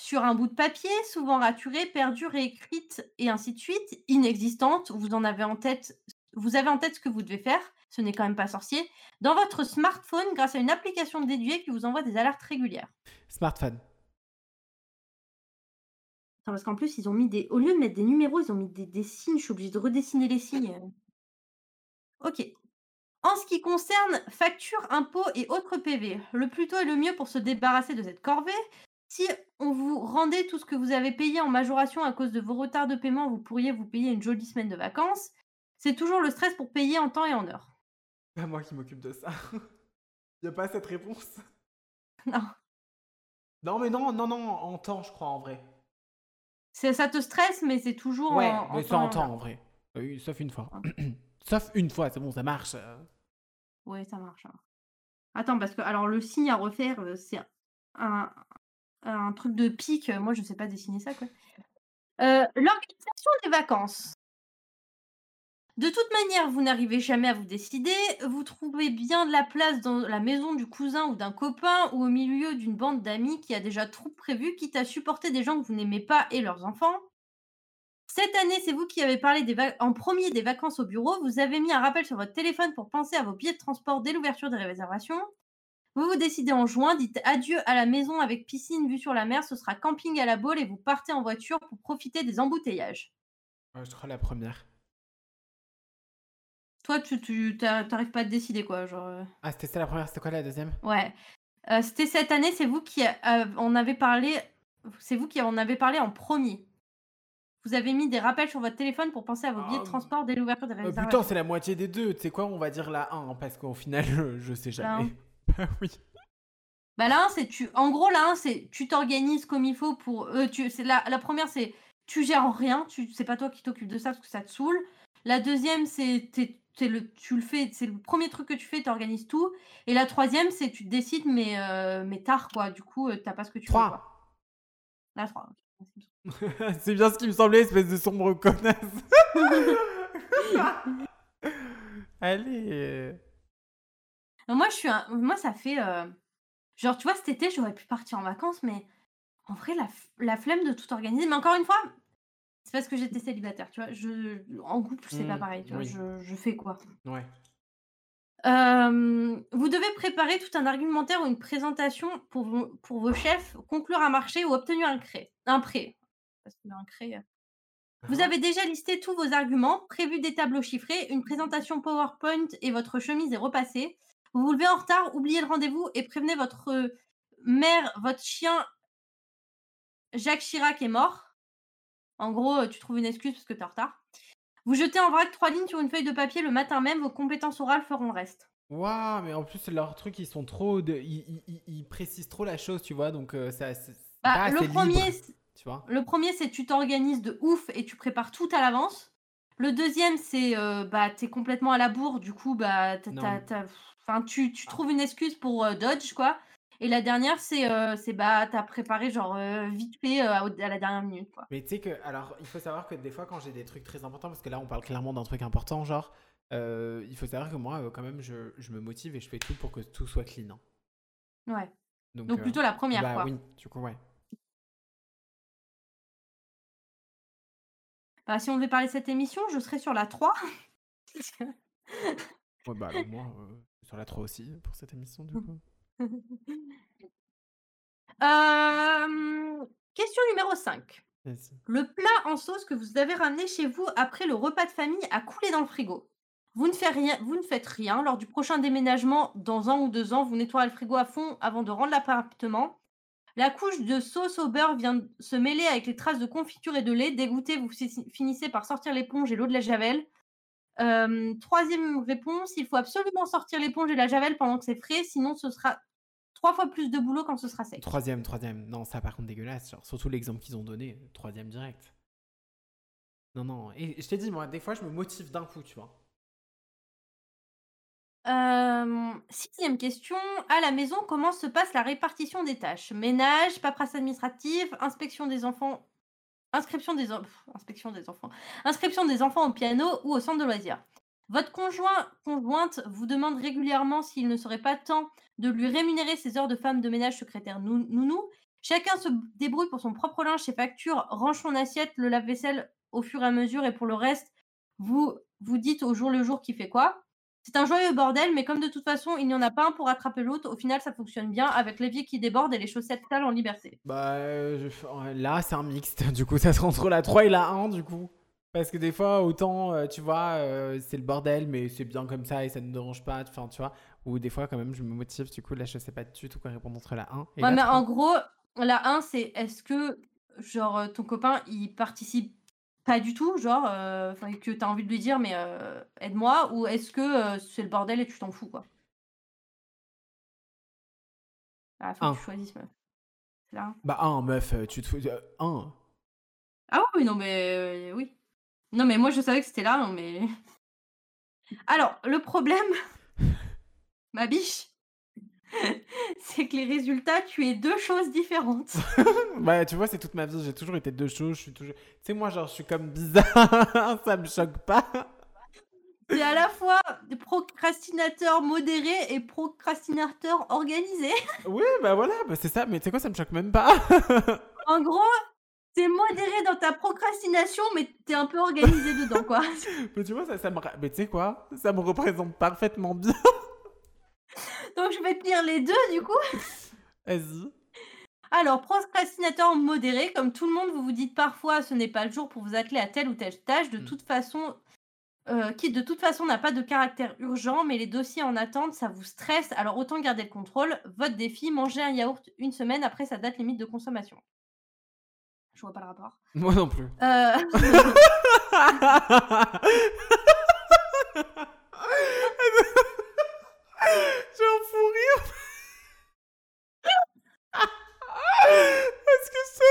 Speaker 2: sur un bout de papier, souvent raturées, perdues, réécrites et ainsi de suite, inexistantes, vous en avez en tête vous avez en tête ce que vous devez faire, ce n'est quand même pas sorcier, dans votre smartphone grâce à une application dédiée qui vous envoie des alertes régulières.
Speaker 1: Smartphone.
Speaker 2: Attends, parce qu'en plus, ils ont mis des au lieu de mettre des numéros, ils ont mis des des signes, je suis obligée de redessiner les signes. OK. En ce qui concerne factures, impôts et autres PV, le plus tôt est le mieux pour se débarrasser de cette corvée. Si on vous rendait tout ce que vous avez payé en majoration à cause de vos retards de paiement, vous pourriez vous payer une jolie semaine de vacances. C'est toujours le stress pour payer en temps et en heure.
Speaker 1: Pas moi qui m'occupe de ça. Il y a pas cette réponse.
Speaker 2: Non.
Speaker 1: Non, mais non, non, non, en temps, je crois, en vrai.
Speaker 2: Ça te stresse, mais c'est toujours
Speaker 1: Ouais,
Speaker 2: en
Speaker 1: mais c'est en temps, en vrai. Oui, sauf une fois.
Speaker 2: Ouais.
Speaker 1: Sauf une fois, c'est bon, ça marche, heu.
Speaker 2: Ouais, ça marche, alors. Attends, parce que alors le signe à refaire, heu, c'est un un truc de pique, heu, moi je sais pas dessiner ça, quoi. Heu, l'organisation des vacances. De toute manière, vous n'arrivez jamais à vous décider, vous trouvez bien de la place dans la maison du cousin ou d'un copain ou au milieu d'une bande d'amis qui a déjà tout prévu, quitte à supporter des gens que vous n'aimez pas et leurs enfants. Cette année, c'est vous qui avez parlé en 1er des vacances au bureau, vous avez mis un rappel sur votre téléphone pour penser à vos billets de transport dès l'ouverture des réservations. Vous vous décidez en juin, dites adieu à la maison avec piscine, vue sur la mer, ce sera camping à la Baule et vous partez en voiture pour profiter des embouteillages.
Speaker 1: Ouais, je crois la 1re.
Speaker 2: Toi, tu tu tu a tu arrives pas à te décider, quoi, genre, heu?
Speaker 1: Ah, c'était ça la 1re, c'était quoi la 2e?
Speaker 2: Ouais, heu, c'était cette année, c'est vous qui, en avez parlé c'est vous qui en avez parlé en 1er. Vous avez mis des rappels sur votre téléphone pour penser à vos billets de
Speaker 1: Ah,
Speaker 2: transport dès l'ouverture des
Speaker 1: putain,
Speaker 2: réservations.
Speaker 1: c'est la moitié des 2. Tu sais quoi? On va dire la 1 parce qu'au final, heu, je sais
Speaker 2: La 1.
Speaker 1: jamais. Bah oui.
Speaker 2: Bah, 1, c'est tu en gros, 1, c'est tu t'organises comme il faut pour heu, tu c'est la la 1re, c'est tu gères rien, tu c'est pas toi qui t'occupes de ça parce que ça te saoule. La 2e, c'est le tu le fais, c'est le 1er truc que tu fais, tu organises tout et la 3e, c'est tu décides mais heu, mais tard, quoi. Du coup, heu, tu as pas ce que tu veux, quoi.
Speaker 1: 3.
Speaker 2: La 3, OK.
Speaker 1: C'est bien ce qui me semblait, espèce de sombre connasse. Allez.
Speaker 2: Moi, je suis un moi, ça fait, heu, genre, tu vois, cet été, j'aurais pu partir en vacances, mais en vrai, la f la flemme de tout organiser. Mais encore une fois, c'est parce que j'étais célibataire, tu vois? Je en couple, c'est pas
Speaker 1: Mmh,
Speaker 2: pareil, tu vois?
Speaker 1: oui.
Speaker 2: Je je fais quoi?
Speaker 1: Ouais.
Speaker 2: Vous devez préparer tout un argumentaire ou une présentation pour vos pour vos chefs, conclure un marché ou obtenir un cré un prêt. Parce qu'un cré, heu vous
Speaker 1: Hein?
Speaker 2: avez déjà listé tous vos arguments, prévu des tableaux chiffrés, une présentation PowerPoint et votre chemise est repassée. Vous vous levez en retard, oubliez le rendez-vous et prévenez votre mère, votre chien Jacques Chirac est mort. En gros, heu, tu trouves une excuse parce que tu es en retard. Vous jetez en vrac 3 lignes sur une feuille de papier le matin même, vos compétences orales feront le reste.
Speaker 1: Waouh, mais en plus, leurs trucs, ils sont trop de ils ils ils ils précisent trop la chose, tu vois? Donc heu, ça
Speaker 2: Bah, le
Speaker 1: assez
Speaker 2: 1er,
Speaker 1: libre,
Speaker 2: c
Speaker 1: tu vois?
Speaker 2: le 1er, c'est tu t'organises de ouf et tu prépares tout à l'avance. Le 2e, c'est, heu, bah, tu es complètement à la bourre, du coup, bah, tu enfin, tu tu trouves une excuse pour, heu, dodge, quoi et la dernière, c'est, heu, c'est, bah, tu as préparé genre, heu, vite fait, à la dernière minute, quoi.
Speaker 1: Mais tu sais que alors, il faut savoir que des fois, quand j'ai des trucs très importants, parce que là, on parle clairement d'un truc important, genre, il faut savoir que moi, quand même, je je me motive et je fais tout pour que tout soit clean, hein.
Speaker 2: Ouais.
Speaker 1: Donc
Speaker 2: plutôt la 1re,
Speaker 1: bah
Speaker 2: quoi.
Speaker 1: oui, du coup, ouais.
Speaker 2: Bah, si on devait parler de cette émission, je serais sur la 3.
Speaker 1: Ouais, bah, alors moi, sur la 3 aussi pour cette émission, du coup.
Speaker 2: Hem, question numéro 5.
Speaker 1: Vas-y.
Speaker 2: Le plat en sauce que vous avez ramené chez vous après le repas de famille a coulé dans le frigo. Vous ne, faites rien, vous ne faites rien. Lors du prochain déménagement, dans un ou deux ans, vous nettoierez le frigo à fond avant de rendre l'appartement. La couche de sauce au beurre vient se mêler avec les traces de confiture et de lait. Dégoûté, vous fi- finissez par sortir l'éponge et l'eau de la javel. Euh, troisième réponse, il faut absolument sortir l'éponge et la javel pendant que c'est frais, sinon ce sera trois fois plus de boulot quand ce sera sec.
Speaker 1: Troisième, troisième. Non, ça par contre dégueulasse. Genre, surtout l'exemple qu'ils ont donné. Troisième direct. Non, non. Et je t'ai dit, moi, des fois, je me motive d'un coup, tu vois.
Speaker 2: Euh, sixième question. À la maison, comment se passe la répartition des tâches? Ménage, paperasse administrative, inspection des enfants, inscription des, des enfants, inscription des enfants au piano ou au centre de loisirs. Votre conjoint, conjointe vous demande régulièrement s'il ne serait pas temps de lui rémunérer ses heures de femme de ménage secrétaire nou- nounou. Chacun se débrouille pour son propre linge, ses factures, range son assiette, le lave-vaisselle au fur et à mesure et pour le reste, vous vous dites au jour le jour qui fait quoi? C'est un joyeux bordel, mais comme de toute façon, il n'y en a pas un pour rattraper l'autre, au final, ça fonctionne bien avec l'évier qui déborde et les chaussettes sales en liberté.
Speaker 1: Bah, euh, je- là, c'est un mixte. Du coup, ça sera entre la 3 et la 1, du coup. Parce que des fois, autant, euh, tu vois, euh, c'est le bordel, mais c'est bien comme ça et ça ne dérange pas. Enfin, tu vois. Ou des fois, quand même, je me motive. Du coup, là, je sais pas du tout quoi répondre entre la 1 et
Speaker 2: Ouais,
Speaker 1: la
Speaker 2: mais
Speaker 1: 3.
Speaker 2: en gros, la 1, c'est est-ce que, genre, ton copain, il participe pas du tout, genre, euh, enfin, que tu as envie de lui dire, mais euh, aide-moi, ou est-ce que euh, c'est le bordel et tu t'en fous, quoi? Ah, faut
Speaker 1: Un.
Speaker 2: que tu choisisses, meuf. C'est la 1.
Speaker 1: Bah, 1, meuf, euh, tu te fous. 1.
Speaker 2: Ah oui, non, mais euh, oui. Non, mais moi, je savais que c'était là, non, mais. Alors, le problème, ma biche, c'est que les résultats, tu es deux choses différentes.
Speaker 1: bah, tu vois, c'est toute ma vie. J'ai toujours été deux choses. Je suis toujours. Tu sais, moi, genre, je suis comme bizarre. ça me choque pas.
Speaker 2: C'est à la fois procrastinateur modéré et procrastinateur organisé.
Speaker 1: Oui, bah voilà, bah, c'est ça. Mais tu sais quoi, ça me choque même pas.
Speaker 2: En gros, t'es modéré dans ta procrastination, mais t'es un peu organisé dedans, quoi.
Speaker 1: mais tu vois, ça, ça me. Mais tu sais quoi Ça me représente parfaitement bien.
Speaker 2: Donc, je vais te lire les deux, du coup.
Speaker 1: Vas-y.
Speaker 2: Alors, procrastinateur modéré, comme tout le monde, vous vous dites parfois ce n'est pas le jour pour vous atteler à telle ou telle tâche, de
Speaker 1: Mm.
Speaker 2: toute façon, euh, qui de toute façon n'a pas de caractère urgent, mais les dossiers en attente, ça vous stresse, alors autant garder le contrôle. Votre défi, manger un yaourt une semaine après sa date limite de consommation. Je vois pas le rapport.
Speaker 1: Moi non plus.
Speaker 2: Euh,
Speaker 1: un fou rire. Est-ce que c'est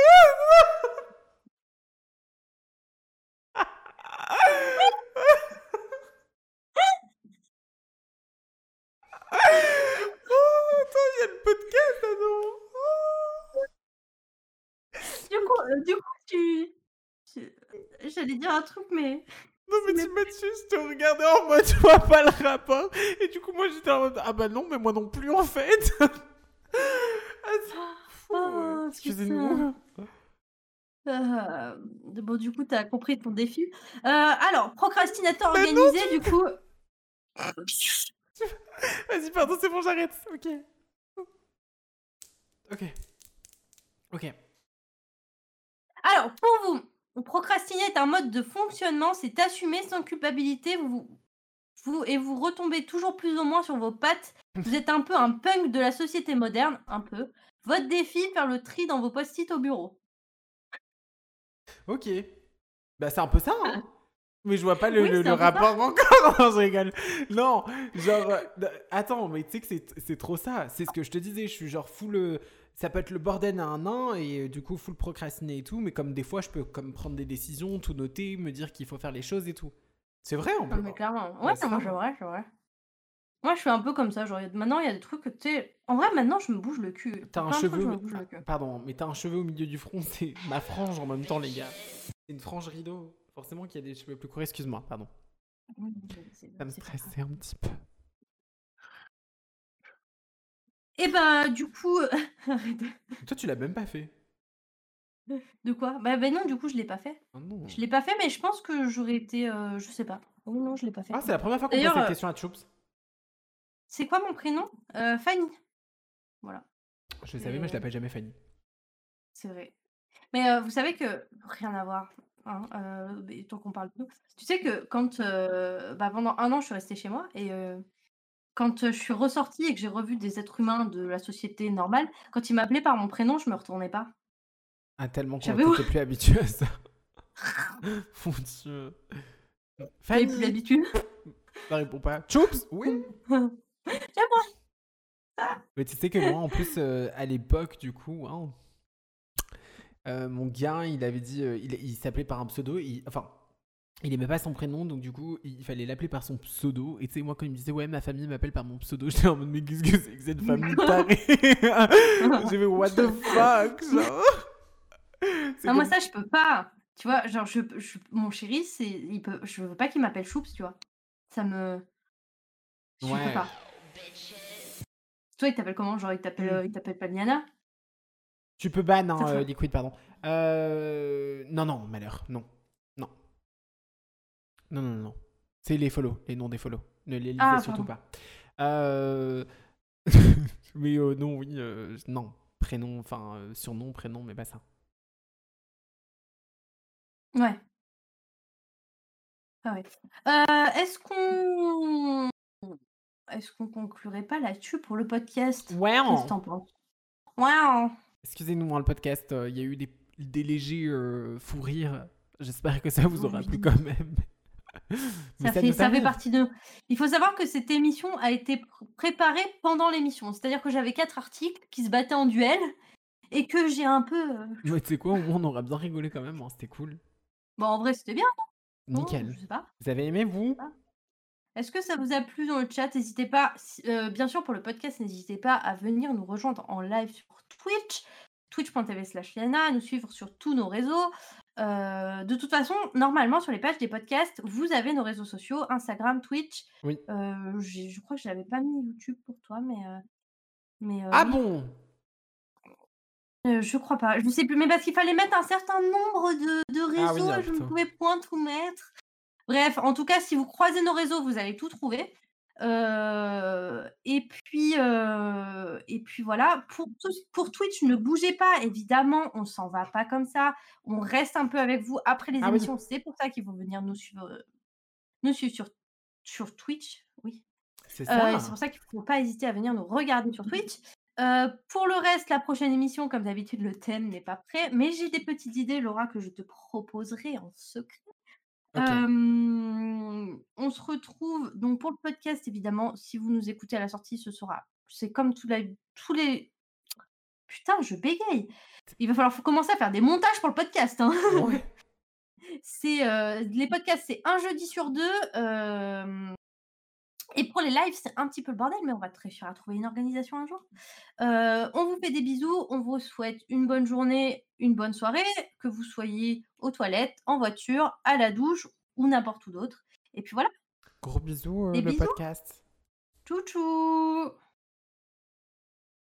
Speaker 1: Oh, attends, il y a le podcast, ah non.
Speaker 2: Du coup, euh, du coup, tu... tu- J'allais dire un truc, mais...
Speaker 1: Non mais tu m'as tué, je te regardais en mode tu vois pas le rapport. Et du coup moi j'étais en mode ah bah non mais moi non plus en fait. ah, c'est fou,
Speaker 2: Oh,
Speaker 1: ouais. Excusez-nous.
Speaker 2: Euh, bon, du coup, t'as compris ton défi. Euh, alors, procrastinateur
Speaker 1: Mais non,
Speaker 2: organisé, du coup...
Speaker 1: Vas-y pardon c'est bon j'arrête. Ok. Ok. Ok.
Speaker 2: Alors, pour vous, procrastiner est un mode de fonctionnement, c'est assumer sans culpabilité, vous, vous, et vous retombez toujours plus ou moins sur vos pattes. Vous êtes un peu un punk de la société moderne, un peu. Votre défi, faire le tri dans vos post-it au bureau.
Speaker 1: Ok. Bah c'est un peu ça hein. Mais je vois pas le,
Speaker 2: Oui,
Speaker 1: le-
Speaker 2: c'est
Speaker 1: le
Speaker 2: un peu ça.
Speaker 1: rapport encore. Non, je rigole. Non, genre euh, attends, mais tu sais que c'est trop ça. C'est ce que je te disais, je suis genre full euh, ça peut être le bordel à un an et euh, du coup full procrastiner et tout, mais comme des fois je peux comme prendre des décisions, tout noter, me dire qu'il faut faire les choses et tout. C'est vrai en plus.
Speaker 2: mais clairement.
Speaker 1: Bah,
Speaker 2: Ouais,
Speaker 1: c'est
Speaker 2: non, moi,
Speaker 1: ça.
Speaker 2: c'est vrai, c'est vrai. Moi, je suis un peu comme ça. Genre, maintenant, il y a des trucs que tu sais. En vrai, maintenant, je me bouge le cul.
Speaker 1: T'as un cheveu.
Speaker 2: me.
Speaker 1: Pardon, mais t'as un cheveu au milieu du front, c'est ma frange en même temps, les gars. C'est une frange rideau. Forcément qu'il y a des cheveux plus courts, excuse-moi, pardon.
Speaker 2: Oui,
Speaker 1: Ça me stressait un petit peu.
Speaker 2: Et bah, du coup. arrête.
Speaker 1: Toi, tu l'as même pas fait.
Speaker 2: de quoi? Bah, bah, non, du coup, je l'ai pas fait.
Speaker 1: Ah non.
Speaker 2: Je l'ai pas fait, mais je pense que j'aurais été. euh, je sais pas. Oui, non, je l'ai pas fait.
Speaker 1: Ah, c'est la première fois qu'on pose cette
Speaker 2: euh,
Speaker 1: question à Choups.
Speaker 2: C'est quoi mon prénom? Euh, Fanny. Voilà,
Speaker 1: Je le savais, mais je
Speaker 2: euh,
Speaker 1: l'appelle jamais Fanny.
Speaker 2: c'est vrai. Mais heu, vous savez que rien à voir, hein, heu, beh, tant qu'on parle de nous. Tu sais que quand, bah, pendant 1 an, je suis restée chez moi et quand, je suis ressortie et que j'ai revu des êtres humains de la société normale, quand ils m'appelaient par mon prénom, je me retournais pas.
Speaker 1: Ah tellement qu'on tu plus habitué à ça. Mon Dieu.
Speaker 2: J'avais plus l'habitude.
Speaker 1: Ça répond pas. Choups! Oui?
Speaker 2: J'aime
Speaker 1: Mais tu sais que moi, en plus, heu, à l'époque, du coup, hein, heu, mon gars, il avait dit, heu, il il s'appelait par un pseudo, il enfin, il aimait pas son prénom, donc du coup, il fallait l'appeler par son pseudo. Et tu sais, moi, quand il me disait, ouais, ma famille m'appelle par mon pseudo, j'étais en mode, mais qu'est-ce que c'est que cette famille tarée? J'ai fait, what the fuck, genre?
Speaker 2: Non, moi
Speaker 1: comme
Speaker 2: ça, je peux pas. Tu vois? Genre, je mon chéri, c'est il peut je veux pas qu'il m'appelle Choups, tu vois? Ça me je peux
Speaker 1: Ouais.
Speaker 2: pas. Toi, il t'appelle comment? Genre, il t'appelle,
Speaker 1: Mmh.
Speaker 2: heu, il t'appelle pas Liana?
Speaker 1: Tu peux ban, hein,
Speaker 2: va?
Speaker 1: Liquid, pardon. Heu, non, non, malheur, non. Non. Non, non, non. C'est les follow, les noms des follow. Ne les lisez
Speaker 2: Ah,
Speaker 1: surtout
Speaker 2: pardon.
Speaker 1: pas. Heu, mais heu, non, oui, non. Prénom, enfin, surnom, prénom, mais pas ça.
Speaker 2: Ouais. Ah ouais. Est-ce qu'on est-ce qu'on conclurait pas là-dessus pour le podcast? Qu'est-ce que
Speaker 1: Waouh!
Speaker 2: tu en penses?
Speaker 1: Excusez-nous, hein, le podcast, heu, il y a eu des des légers, heu, fous rires. J'espère que ça vous aura plu quand même.
Speaker 2: Ça
Speaker 1: ça
Speaker 2: fait ça partie de il faut savoir que cette émission a été pr préparée pendant l'émission. C'est-à-dire que j'avais 4 articles qui se battaient en duel et que j'ai un peu,
Speaker 1: Mais tu sais quoi? On aura bien rigolé quand même, hein, c'était cool.
Speaker 2: bon, en vrai, c'était bien? Non?
Speaker 1: Nickel.
Speaker 2: Je sais pas.
Speaker 1: Vous avez aimé, vous?
Speaker 2: Est-ce que ça vous a plu dans le chat? N'hésitez pas, si heu, bien sûr, pour le podcast, n'hésitez pas à venir nous rejoindre en live sur Twitch, twitch.tv/liana, à nous suivre sur tous nos réseaux. Heu, de toute façon, normalement, sur les pages des podcasts, vous avez nos réseaux sociaux, Instagram, Twitch.
Speaker 1: Oui.
Speaker 2: Heu, j'ai je crois que je l'avais pas mis YouTube pour toi, mais heu mais heu,
Speaker 1: Ah
Speaker 2: oui.
Speaker 1: bon?
Speaker 2: Heu, je crois pas, je sais plus, mais parce qu'il fallait mettre un certain nombre de de
Speaker 1: Ah oui,
Speaker 2: réseaux
Speaker 1: ah
Speaker 2: et je ne pouvais point tout mettre. Bref, en tout cas, si vous croisez nos réseaux, vous allez tout trouver. Heu et puis, heu et puis voilà. Pour Twitch, ne bougez pas, évidemment, on s'en va pas comme ça. On reste un peu avec vous après les
Speaker 1: Ah oui.
Speaker 2: émissions. C'est pour ça qu'il faut venir nous suivre, heu, nous suivre sur sur Twitch, oui.
Speaker 1: C'est ça.
Speaker 2: pour ça qu'il faut pas hésiter à venir nous regarder sur Twitch. Heu, pour le reste, la prochaine émission, comme d'habitude, le thème n'est pas prêt, mais j'ai des petites idées, Laura, que je te proposerai en secret. On se retrouve donc pour le podcast, évidemment, si vous nous écoutez à la sortie, ce sera c'est comme tous la tous les putain, je bégaye! Il va falloir commencer à faire des montages pour le podcast, hein.
Speaker 1: Ouais.
Speaker 2: C'est, les podcasts, c'est 1 jeudi sur 2, hem et pour les lives, c'est un petit peu le bordel, mais on va réussir à trouver une organisation un jour. Heu, on vous fait des bisous, on vous souhaite une bonne journée, une bonne soirée, que vous soyez aux toilettes, en voiture, à la douche ou n'importe où d'autre et puis voilà.
Speaker 1: Gros bisous,
Speaker 2: Des
Speaker 1: le
Speaker 2: bisous.
Speaker 1: podcast.
Speaker 2: Tchou tchou!